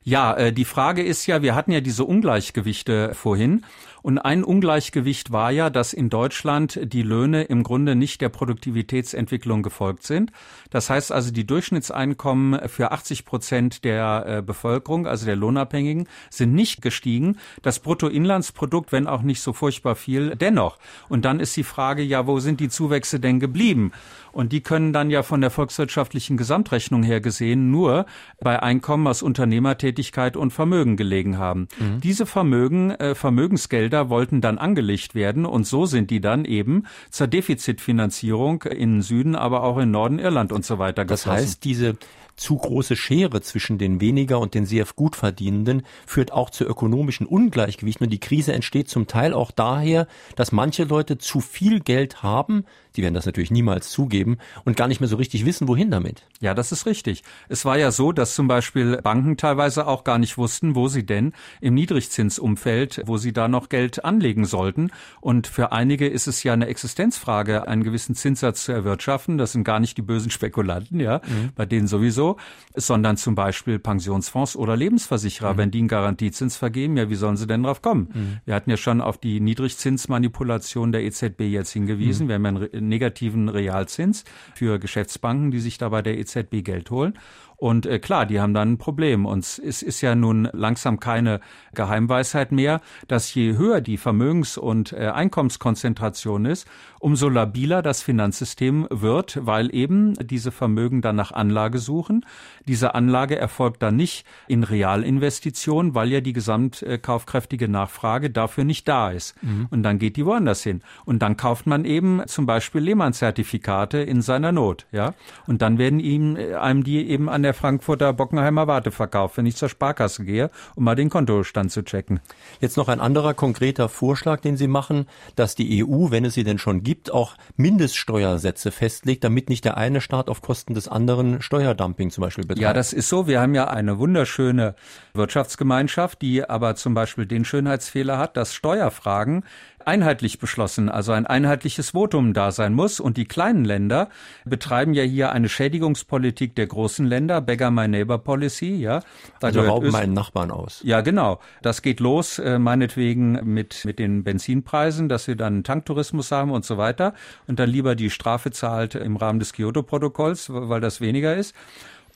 Ja, äh, die Frage ist ja, wir hatten ja diese Ungleichgewichte vorhin und ein Ungleichgewicht war ja, dass in Deutschland die Löhne im Grunde nicht der Produktivitätsentwicklung gefolgt sind. Das heißt also, die Durchschnittseinkommen für 80 Prozent der äh, Bevölkerung, also der Lohnabhängigen, sind nicht gestiegen. Das Bruttoinlandsprodukt, wenn auch nicht so furchtbar viel, dennoch. Und dann ist die Frage, ja, wo sind die Zuwächse denn geblieben? Und die können dann ja von der volkswirtschaftlichen Gesamtrechnung her gesehen nur bei Einkommen aus Unternehmertätigkeit und Vermögen gelegen haben. Mhm. Diese Vermögen, äh, Vermögensgeld Gelder wollten dann angelegt werden und so sind die dann eben zur Defizitfinanzierung in Süden, aber auch in Norden Irland und so weiter geflossen. Das heißt, diese zu große Schere zwischen den weniger und den sehr gut verdienenden führt auch zu ökonomischen Ungleichgewichten und die Krise entsteht zum Teil auch daher, dass manche Leute zu viel Geld haben, die werden das natürlich niemals zugeben und gar nicht mehr so richtig wissen, wohin damit. Ja, das ist richtig. Es war ja so, dass zum Beispiel Banken teilweise auch gar nicht wussten, wo sie denn im Niedrigzinsumfeld, wo sie da noch Geld anlegen sollten. Und für einige ist es ja eine Existenzfrage, einen gewissen Zinssatz zu erwirtschaften. Das sind gar nicht die bösen Spekulanten, ja, mhm. bei denen sowieso sondern zum Beispiel Pensionsfonds oder Lebensversicherer. Mhm. Wenn die einen Garantiezins vergeben, ja, wie sollen sie denn drauf kommen? Mhm. Wir hatten ja schon auf die Niedrigzinsmanipulation der EZB jetzt hingewiesen. Mhm. Wir haben einen negativen Realzins für Geschäftsbanken, die sich da bei der EZB Geld holen. Und äh, klar, die haben dann ein Problem. Und es ist ja nun langsam keine Geheimweisheit mehr, dass je höher die Vermögens- und äh, Einkommenskonzentration ist, umso labiler das Finanzsystem wird, weil eben diese Vermögen dann nach Anlage suchen. Diese Anlage erfolgt dann nicht in Realinvestitionen, weil ja die gesamtkaufkräftige Nachfrage dafür nicht da ist. Mhm. Und dann geht die woanders hin. Und dann kauft man eben zum Beispiel Lehmann-Zertifikate in seiner Not, ja. Und dann werden ihm äh, einem die eben an der Frankfurter Bockenheimer Warte verkauft, wenn ich zur Sparkasse gehe, um mal den Kontostand zu checken. Jetzt noch ein anderer konkreter Vorschlag, den Sie machen, dass die EU, wenn es sie denn schon gibt, auch Mindeststeuersätze festlegt, damit nicht der eine Staat auf Kosten des anderen Steuerdumping zum Beispiel betreibt. Ja, das ist so. Wir haben ja eine wunderschöne Wirtschaftsgemeinschaft, die aber zum Beispiel den Schönheitsfehler hat, dass Steuerfragen einheitlich beschlossen, also ein einheitliches Votum da sein muss. Und die kleinen Länder betreiben ja hier eine Schädigungspolitik der großen Länder, Beggar My Neighbor Policy, ja. Da also rauben meinen Nachbarn aus. Ja, genau. Das geht los, äh, meinetwegen mit, mit den Benzinpreisen, dass wir dann Tanktourismus haben und so weiter. Und dann lieber die Strafe zahlt im Rahmen des Kyoto-Protokolls, weil das weniger ist.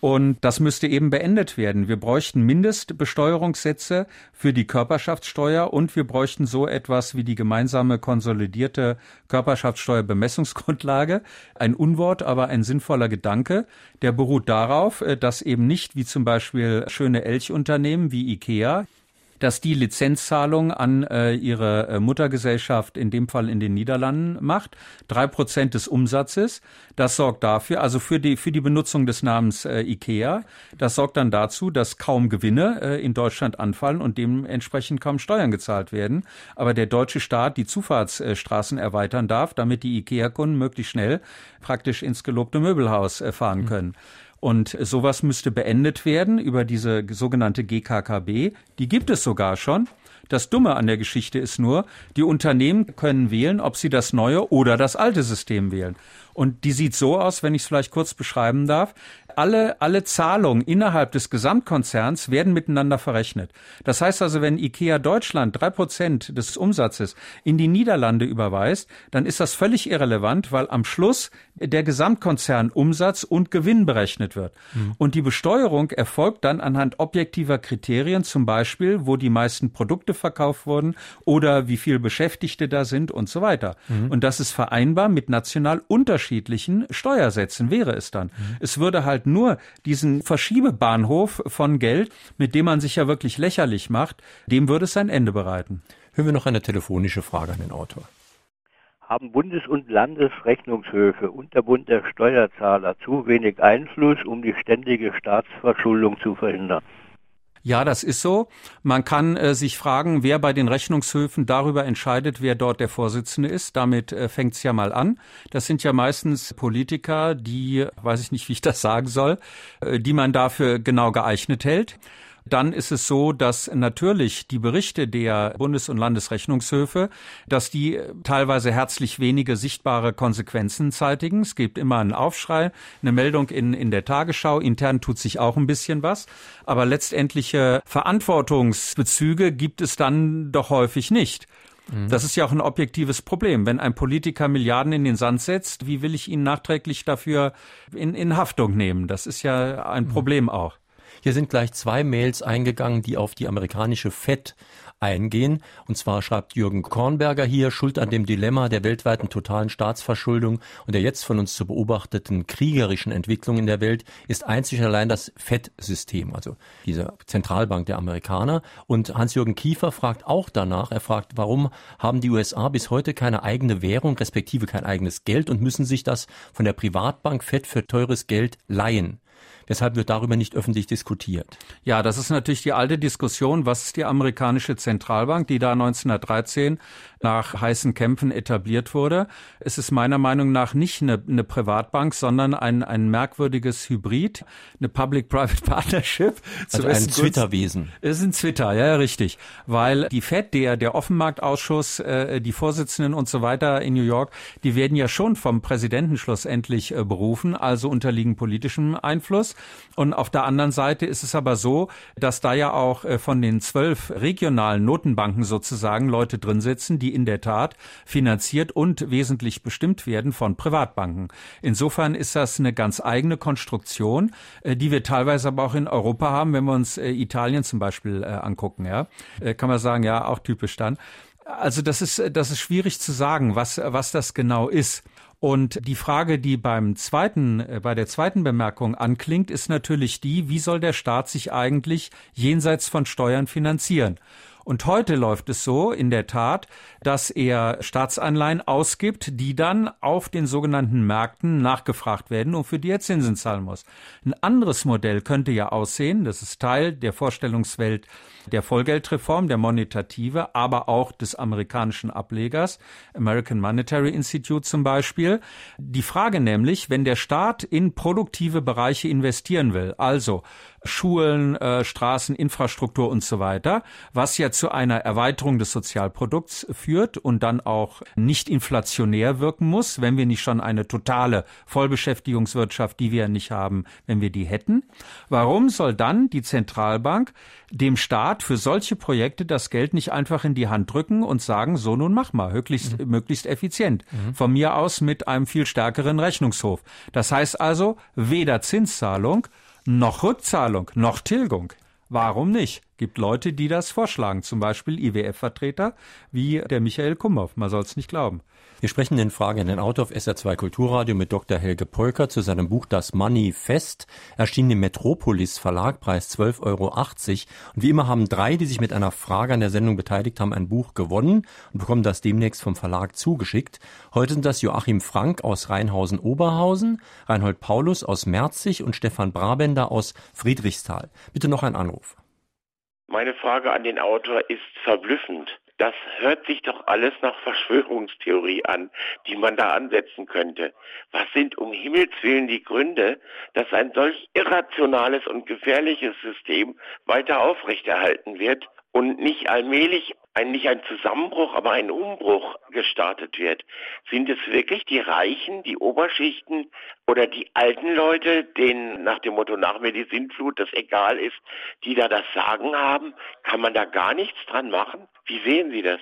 Und das müsste eben beendet werden. Wir bräuchten Mindestbesteuerungssätze für die Körperschaftssteuer und wir bräuchten so etwas wie die gemeinsame konsolidierte Körperschaftssteuerbemessungsgrundlage. Ein Unwort, aber ein sinnvoller Gedanke. Der beruht darauf, äh, dass eben nicht wie zum Beispiel schöne Elchunternehmen wie IKEA dass die Lizenzzahlung an äh, ihre äh, Muttergesellschaft, in dem Fall in den Niederlanden, macht. Drei Prozent des Umsatzes. Das sorgt dafür, also für die, für die Benutzung des Namens äh, IKEA. Das sorgt dann dazu, dass kaum Gewinne äh, in Deutschland anfallen und dementsprechend kaum Steuern gezahlt werden. Aber der deutsche Staat die Zufahrtsstraßen erweitern darf, damit die IKEA-Kunden möglichst schnell praktisch ins gelobte Möbelhaus äh, fahren mhm. Und sowas müsste beendet werden über diese sogenannte GKKB. Die gibt es sogar schon. Das Dumme an der Geschichte ist nur, die Unternehmen können wählen, ob sie das neue oder das alte System wählen. Und die sieht so aus, wenn ich es vielleicht kurz beschreiben darf alle, alle Zahlungen innerhalb des Gesamtkonzerns werden miteinander verrechnet. Das heißt also, wenn IKEA Deutschland drei Prozent des Umsatzes in die Niederlande überweist, dann ist das völlig irrelevant, weil am Schluss der Gesamtkonzern Umsatz und Gewinn berechnet wird. Mhm. Und die Besteuerung erfolgt dann anhand objektiver Kriterien, zum Beispiel, wo die meisten Produkte verkauft wurden oder wie viele Beschäftigte da sind und so weiter. Mhm. Und das ist vereinbar mit national unterschiedlichen Steuersätzen, wäre es dann. Mhm. Es würde halt halt nur diesen Verschiebebahnhof von Geld, mit dem man sich ja wirklich lächerlich macht, dem würde es ein Ende bereiten. Hören wir noch eine telefonische Frage an den Autor. Haben Bundes- und Landesrechnungshöfe und der Bund der Steuerzahler zu wenig Einfluss, um die ständige Staatsverschuldung zu verhindern? Ja, das ist so. Man kann äh, sich fragen, wer bei den Rechnungshöfen darüber entscheidet, wer dort der Vorsitzende ist. Damit äh, fängt es ja mal an. Das sind ja meistens Politiker, die, weiß ich nicht, wie ich das sagen soll, äh, die man dafür genau geeignet hält. Dann ist es so, dass natürlich die Berichte der Bundes- und Landesrechnungshöfe, dass die teilweise herzlich wenige sichtbare Konsequenzen zeitigen. Es gibt immer einen Aufschrei, eine Meldung in, in der Tagesschau. Intern tut sich auch ein bisschen was. Aber letztendliche Verantwortungsbezüge gibt es dann doch häufig nicht. Mhm. Das ist ja auch ein objektives Problem. Wenn ein Politiker Milliarden in den Sand setzt, wie will ich ihn nachträglich dafür in, in Haftung nehmen? Das ist ja ein mhm. Problem auch. Hier sind gleich zwei Mails eingegangen, die auf die amerikanische FED eingehen. Und zwar schreibt Jürgen Kornberger hier, Schuld an dem Dilemma der weltweiten totalen Staatsverschuldung und der jetzt von uns zu beobachteten kriegerischen Entwicklung in der Welt ist einzig und allein das FED-System, also diese Zentralbank der Amerikaner. Und Hans-Jürgen Kiefer fragt auch danach, er fragt, warum haben die USA bis heute keine eigene Währung, respektive kein eigenes Geld und müssen sich das von der Privatbank FED für teures Geld leihen? Weshalb wird darüber nicht öffentlich diskutiert? Ja, das ist natürlich die alte Diskussion. Was ist die amerikanische Zentralbank, die da 1913 nach heißen Kämpfen etabliert wurde? Es ist meiner Meinung nach nicht eine, eine Privatbank, sondern ein, ein merkwürdiges Hybrid, eine Public-Private Partnership. Also ein Twitter-Wesen. Es ist ein Twitter, ja, richtig. Weil die FED, der, der Offenmarktausschuss, äh, die Vorsitzenden und so weiter in New York, die werden ja schon vom Präsidenten schlussendlich äh, berufen, also unterliegen politischem Einfluss Einfluss. Und auf der anderen Seite ist es aber so, dass da ja auch äh, von den zwölf regionalen Notenbanken sozusagen Leute drin sitzen, die in der Tat finanziert und wesentlich bestimmt werden von Privatbanken. Insofern ist das eine ganz eigene Konstruktion, äh, die wir teilweise aber auch in Europa haben, wenn wir uns äh, Italien zum Beispiel angucken. Ja, kann man sagen, ja, auch typisch dann. Also das ist, das ist schwierig zu sagen, was, was das genau ist. Und die Frage, die beim zweiten, äh, bei der zweiten Bemerkung anklingt, ist natürlich die, wie soll der Staat sich eigentlich jenseits von Steuern finanzieren? Und heute läuft es so, in der Tat, dass er Staatsanleihen ausgibt, die dann auf den sogenannten Märkten nachgefragt werden und für die er Zinsen zahlen muss. Ein anderes Modell könnte ja aussehen, das ist Teil der Vorstellungswelt der Vollgeldreform, der Monetative, aber auch des amerikanischen Ablegers, American Monetary Institute zum Beispiel. Die Frage nämlich, wenn der Staat in produktive Bereiche investieren will, also Schulen, äh, Straßen, Infrastruktur und so weiter, was ja zu einer Erweiterung des Sozialprodukts führt und dann auch nicht inflationär wirken muss, wenn wir nicht schon eine totale Vollbeschäftigungswirtschaft, die wir nicht haben, wenn wir die hätten. Warum soll dann die Zentralbank dem Staat für solche Projekte das Geld nicht einfach in die Hand drücken und sagen, so nun mach mal, möglichst, mhm. möglichst effizient. Mhm. Von mir aus mit einem viel stärkeren Rechnungshof. Das heißt also, weder Zinszahlung noch Rückzahlung, noch Tilgung. Warum nicht? Gibt Leute, die das vorschlagen, zum Beispiel IWF-Vertreter wie der Michael Kumhoff. Man soll es nicht glauben. Wir sprechen den Fragen in den Auto auf SR2 Kulturradio mit Dr. Helge Polker zu seinem Buch Das Money Fest, erschienen im Metropolis Verlag, Preis 12,80 Euro. Und wie immer haben drei, die sich mit einer Frage an der Sendung beteiligt haben, ein Buch gewonnen und bekommen das demnächst vom Verlag zugeschickt. Heute sind das Joachim Frank aus Rheinhausen-Oberhausen, Reinhold Paulus aus Merzig und Stefan Brabender aus Friedrichsthal. Bitte noch ein Anruf. Meine Frage an den Autor ist verblüffend. Das hört sich doch alles nach Verschwörungstheorie an, die man da ansetzen könnte. Was sind um Himmels willen die Gründe, dass ein solch irrationales und gefährliches System weiter aufrechterhalten wird und nicht allmählich ein, nicht ein Zusammenbruch, aber ein Umbruch gestartet wird. Sind es wirklich die Reichen, die Oberschichten oder die alten Leute, denen nach dem Motto nach mir die Sintflut das egal ist, die da das Sagen haben? Kann man da gar nichts dran machen? Wie sehen Sie das?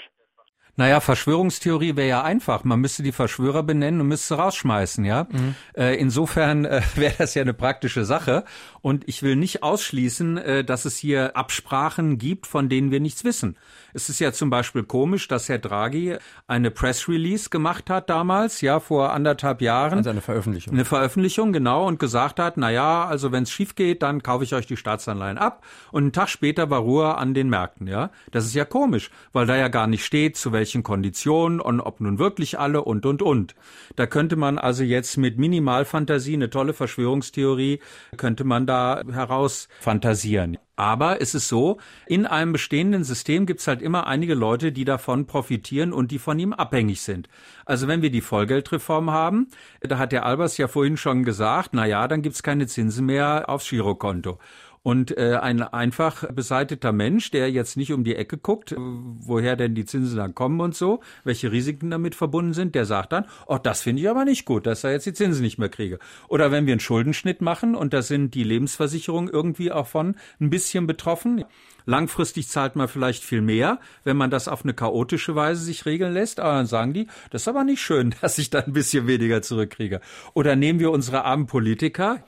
Naja, Verschwörungstheorie wäre ja einfach. Man müsste die Verschwörer benennen und müsste rausschmeißen, ja. Mhm. Äh, insofern äh, wäre das ja eine praktische Sache. Und ich will nicht ausschließen, äh, dass es hier Absprachen gibt, von denen wir nichts wissen. Es ist ja zum Beispiel komisch, dass Herr Draghi eine Press Release gemacht hat damals, ja, vor anderthalb Jahren. Also eine Veröffentlichung. Eine Veröffentlichung, genau, und gesagt hat, na ja, also wenn es schief geht, dann kaufe ich euch die Staatsanleihen ab. Und einen Tag später war Ruhe an den Märkten, ja. Das ist ja komisch, weil da ja gar nicht steht, zu welchen welchen Konditionen und ob nun wirklich alle und und und. Da könnte man also jetzt mit Minimalfantasie eine tolle Verschwörungstheorie könnte man da heraus fantasieren. Aber es ist so, in einem bestehenden System gibt es halt immer einige Leute, die davon profitieren und die von ihm abhängig sind. Also wenn wir die Vollgeldreform haben, da hat der Albers ja vorhin schon gesagt, na ja, dann gibt's keine Zinsen mehr aufs Girokonto. Und äh, ein einfach beseiteter Mensch, der jetzt nicht um die Ecke guckt, woher denn die Zinsen dann kommen und so, welche Risiken damit verbunden sind, der sagt dann, oh, das finde ich aber nicht gut, dass er jetzt die Zinsen nicht mehr kriege. Oder wenn wir einen Schuldenschnitt machen und da sind die Lebensversicherungen irgendwie auch von ein bisschen betroffen. Langfristig zahlt man vielleicht viel mehr, wenn man das auf eine chaotische Weise sich regeln lässt. Aber dann sagen die, das ist aber nicht schön, dass ich da ein bisschen weniger zurückkriege. Oder nehmen wir unsere armen Politiker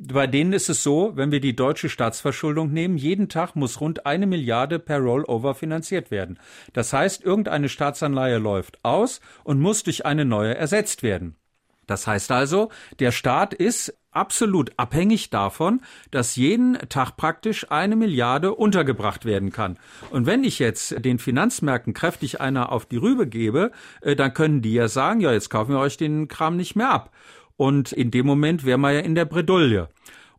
bei denen ist es so, wenn wir die deutsche Staatsverschuldung nehmen, jeden Tag muss rund eine Milliarde per Rollover finanziert werden. Das heißt, irgendeine Staatsanleihe läuft aus und muss durch eine neue ersetzt werden. Das heißt also, der Staat ist absolut abhängig davon, dass jeden Tag praktisch eine Milliarde untergebracht werden kann. Und wenn ich jetzt den Finanzmärkten kräftig einer auf die Rübe gebe, äh, dann können die ja sagen, ja, jetzt kaufen wir euch den Kram nicht mehr ab. Und in dem Moment wäre man ja in der Bredouille.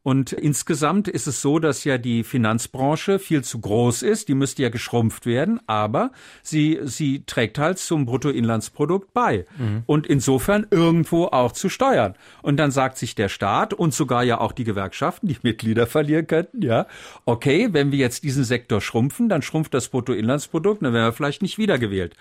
Und insgesamt ist es so, dass ja die Finanzbranche viel zu groß ist. Die müsste ja geschrumpft werden, aber sie, sie trägt halt zum Bruttoinlandsprodukt bei. Mhm. Und insofern irgendwo auch zu steuern. Und dann sagt sich der Staat und sogar ja auch die Gewerkschaften, die Mitglieder verlieren könnten, ja, okay, wenn wir jetzt diesen Sektor schrumpfen, dann schrumpft das Bruttoinlandsprodukt, dann werden wir vielleicht nicht wiedergewählt.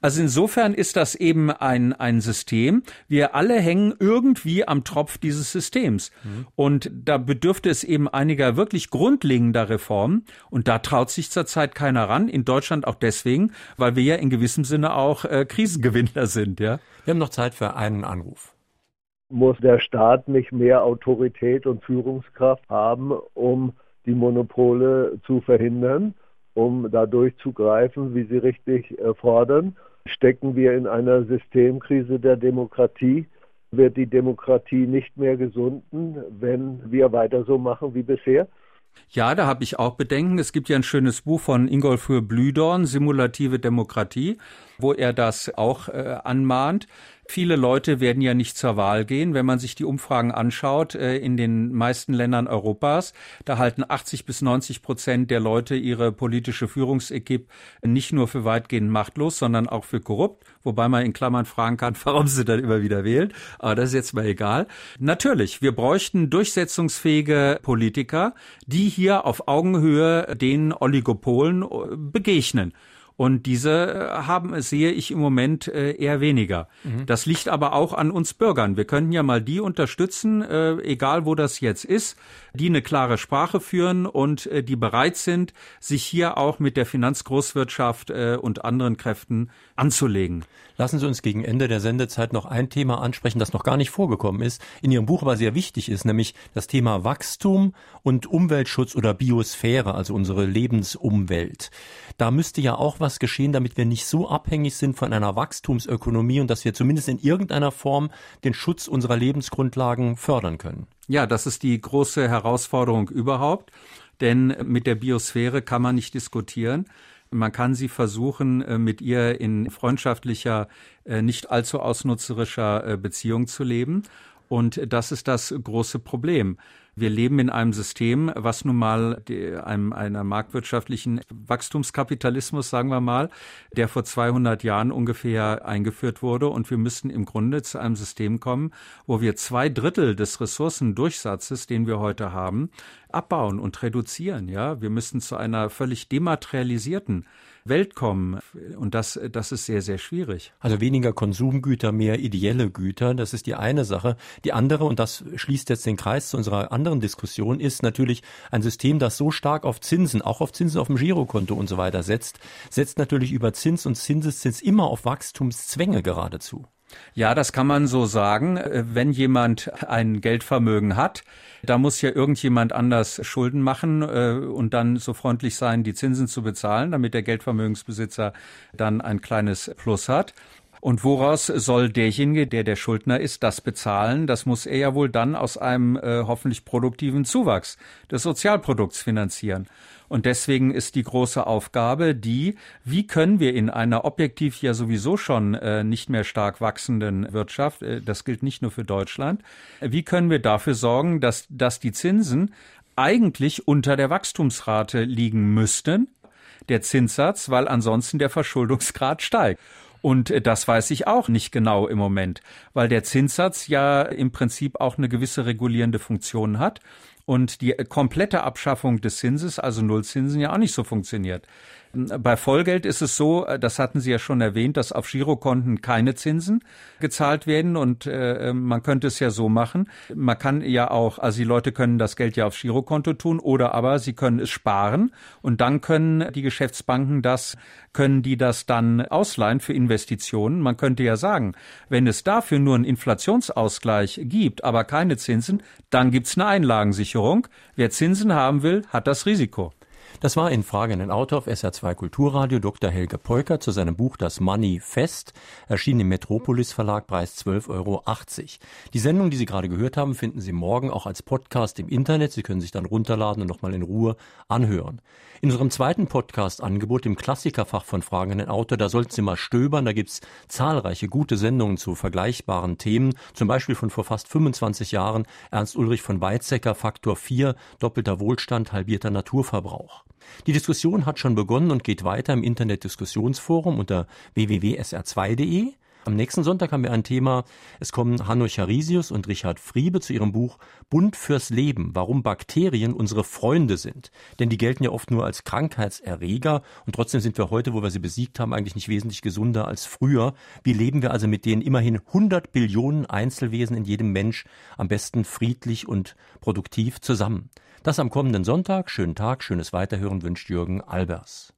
Also insofern ist das eben ein, ein System. Wir alle hängen irgendwie am Tropf dieses Systems. Mhm. Und da bedürfte es eben einiger wirklich grundlegender Reformen. Und da traut sich zurzeit keiner ran. In Deutschland auch deswegen, weil wir ja in gewissem Sinne auch äh, Krisengewinner sind, ja. Wir haben noch Zeit für einen Anruf. Muss der Staat nicht mehr Autorität und Führungskraft haben, um die Monopole zu verhindern, um da durchzugreifen, wie Sie richtig äh, fordern? Stecken wir in einer Systemkrise der Demokratie? Wird die Demokratie nicht mehr gesunden, wenn wir weiter so machen wie bisher? Ja, da habe ich auch Bedenken. Es gibt ja ein schönes Buch von Ingolfur Blühdorn, Simulative Demokratie, wo er das auch äh, anmahnt. Viele Leute werden ja nicht zur Wahl gehen. Wenn man sich die Umfragen anschaut, äh, in den meisten Ländern Europas, da halten 80 bis 90 Prozent der Leute ihre politische Führungsequipe nicht nur für weitgehend machtlos, sondern auch für korrupt. Wobei man in Klammern fragen kann, warum sie dann immer wieder wählen. Aber das ist jetzt mal egal. Natürlich, wir bräuchten durchsetzungsfähige Politiker, die hier auf Augenhöhe den Oligopolen äh, begegnen. Und diese äh, haben, sehe ich im Moment äh, eher weniger. Mhm. Das liegt aber auch an uns Bürgern. Wir könnten ja mal die unterstützen, äh, egal wo das jetzt ist, die eine klare Sprache führen und die bereit sind, sich hier auch mit der Finanzgroßwirtschaft und anderen Kräften anzulegen. Lassen Sie uns gegen Ende der Sendezeit noch ein Thema ansprechen, das noch gar nicht vorgekommen ist, in Ihrem Buch aber sehr wichtig ist, nämlich das Thema Wachstum und Umweltschutz oder Biosphäre, also unsere Lebensumwelt. Da müsste ja auch was geschehen, damit wir nicht so abhängig sind von einer Wachstumsökonomie und dass wir zumindest in irgendeiner Form den Schutz unserer Lebensgrundlagen fördern können. Ja, das ist die große Herausforderung überhaupt, denn mit der Biosphäre kann man nicht diskutieren. Man kann sie versuchen, äh, mit ihr in freundschaftlicher, äh, nicht allzu ausnutzerischer äh, Beziehung zu leben. Und das ist das große Problem. Wir leben in einem System, was nun mal einem, einer marktwirtschaftlichen Wachstumskapitalismus, sagen wir mal, der vor 200 Jahren ungefähr eingeführt wurde. Und wir müssen im Grunde zu einem System kommen, wo wir zwei Drittel des Ressourcendurchsatzes, den wir heute haben, abbauen und reduzieren. Ja, wir müssen zu einer völlig dematerialisierten Welt kommen. Und das, das ist sehr, sehr schwierig. Also weniger Konsumgüter, mehr ideelle Güter. Das ist die eine Sache. Die andere, und das schließt jetzt den Kreis zu unserer anderen Diskussion, ist natürlich ein System, das so stark auf Zinsen, auch auf Zinsen auf dem Girokonto und so weiter setzt, setzt natürlich über Zins und Zinseszins immer auf Wachstumszwänge geradezu. Ja, das kann man so sagen. Äh, wenn jemand ein Geldvermögen hat, da muss ja irgendjemand anders Schulden machen äh, und dann so freundlich sein, die Zinsen zu bezahlen, damit der Geldvermögensbesitzer dann ein kleines Plus hat. Und woraus soll derjenige, der der Schuldner ist, das bezahlen? Das muss er ja wohl dann aus einem äh, hoffentlich produktiven Zuwachs des Sozialprodukts finanzieren. Und deswegen ist die große Aufgabe die, wie können wir in einer objektiv ja sowieso schon äh, nicht mehr stark wachsenden Wirtschaft, äh, das gilt nicht nur für Deutschland, wie können wir dafür sorgen, dass, dass die Zinsen eigentlich unter der Wachstumsrate liegen müssten, der Zinssatz, weil ansonsten der Verschuldungsgrad steigt. Und äh, das weiß ich auch nicht genau im Moment, weil der Zinssatz ja im Prinzip auch eine gewisse regulierende Funktion hat und die komplette Abschaffung des Zinses, also Nullzinsen, ja auch nicht so funktioniert. Bei Vollgeld ist es so, äh, das hatten Sie ja schon erwähnt, dass auf Girokonten keine Zinsen gezahlt werden und äh, man könnte es ja so machen. Man kann ja auch, also die Leute können das Geld ja auf Girokonto tun oder aber sie können es sparen und dann können die Geschäftsbanken das, können die das dann ausleihen für Investitionen. Man könnte ja sagen, wenn es dafür nur einen Inflationsausgleich gibt, aber keine Zinsen, dann gibt's eine Einlagensicherung. Wer Zinsen haben will, hat das Risiko. Das war in Frage ein Autor auf SR2 Kulturradio Dr. Helge Polker zu seinem Buch Das Money Fest, erschienen im Metropolis Verlag, Preis 12,80 Euro. Die Sendung, die Sie gerade gehört haben, finden Sie morgen auch als Podcast im Internet. Sie können sich dann runterladen und nochmal in Ruhe anhören. In unserem zweiten Podcast-Angebot, im Klassikerfach von Fragen an den Autor, da sollten Sie mal stöbern. Da gibt's zahlreiche gute Sendungen zu vergleichbaren Themen. Zum Beispiel von vor fast 25 Jahren Ernst Ulrich von Weizsäcker, Faktor 4, doppelter Wohlstand, halbierter Naturverbrauch. Die Diskussion hat schon begonnen und geht weiter im Internet-Diskussionsforum unter www.sr2.de. Am nächsten Sonntag haben wir ein Thema. Es kommen Hanno Charisius und Richard Friebe zu ihrem Buch Bund fürs Leben, warum Bakterien unsere Freunde sind. Denn die gelten ja oft nur als Krankheitserreger und trotzdem sind wir heute, wo wir sie besiegt haben, eigentlich nicht wesentlich gesunder als früher. Wie leben wir also mit den immerhin 100 Billionen Einzelwesen in jedem Mensch am besten friedlich und produktiv zusammen? Das am kommenden Sonntag. Schönen Tag, schönes Weiterhören wünscht Jürgen Albers.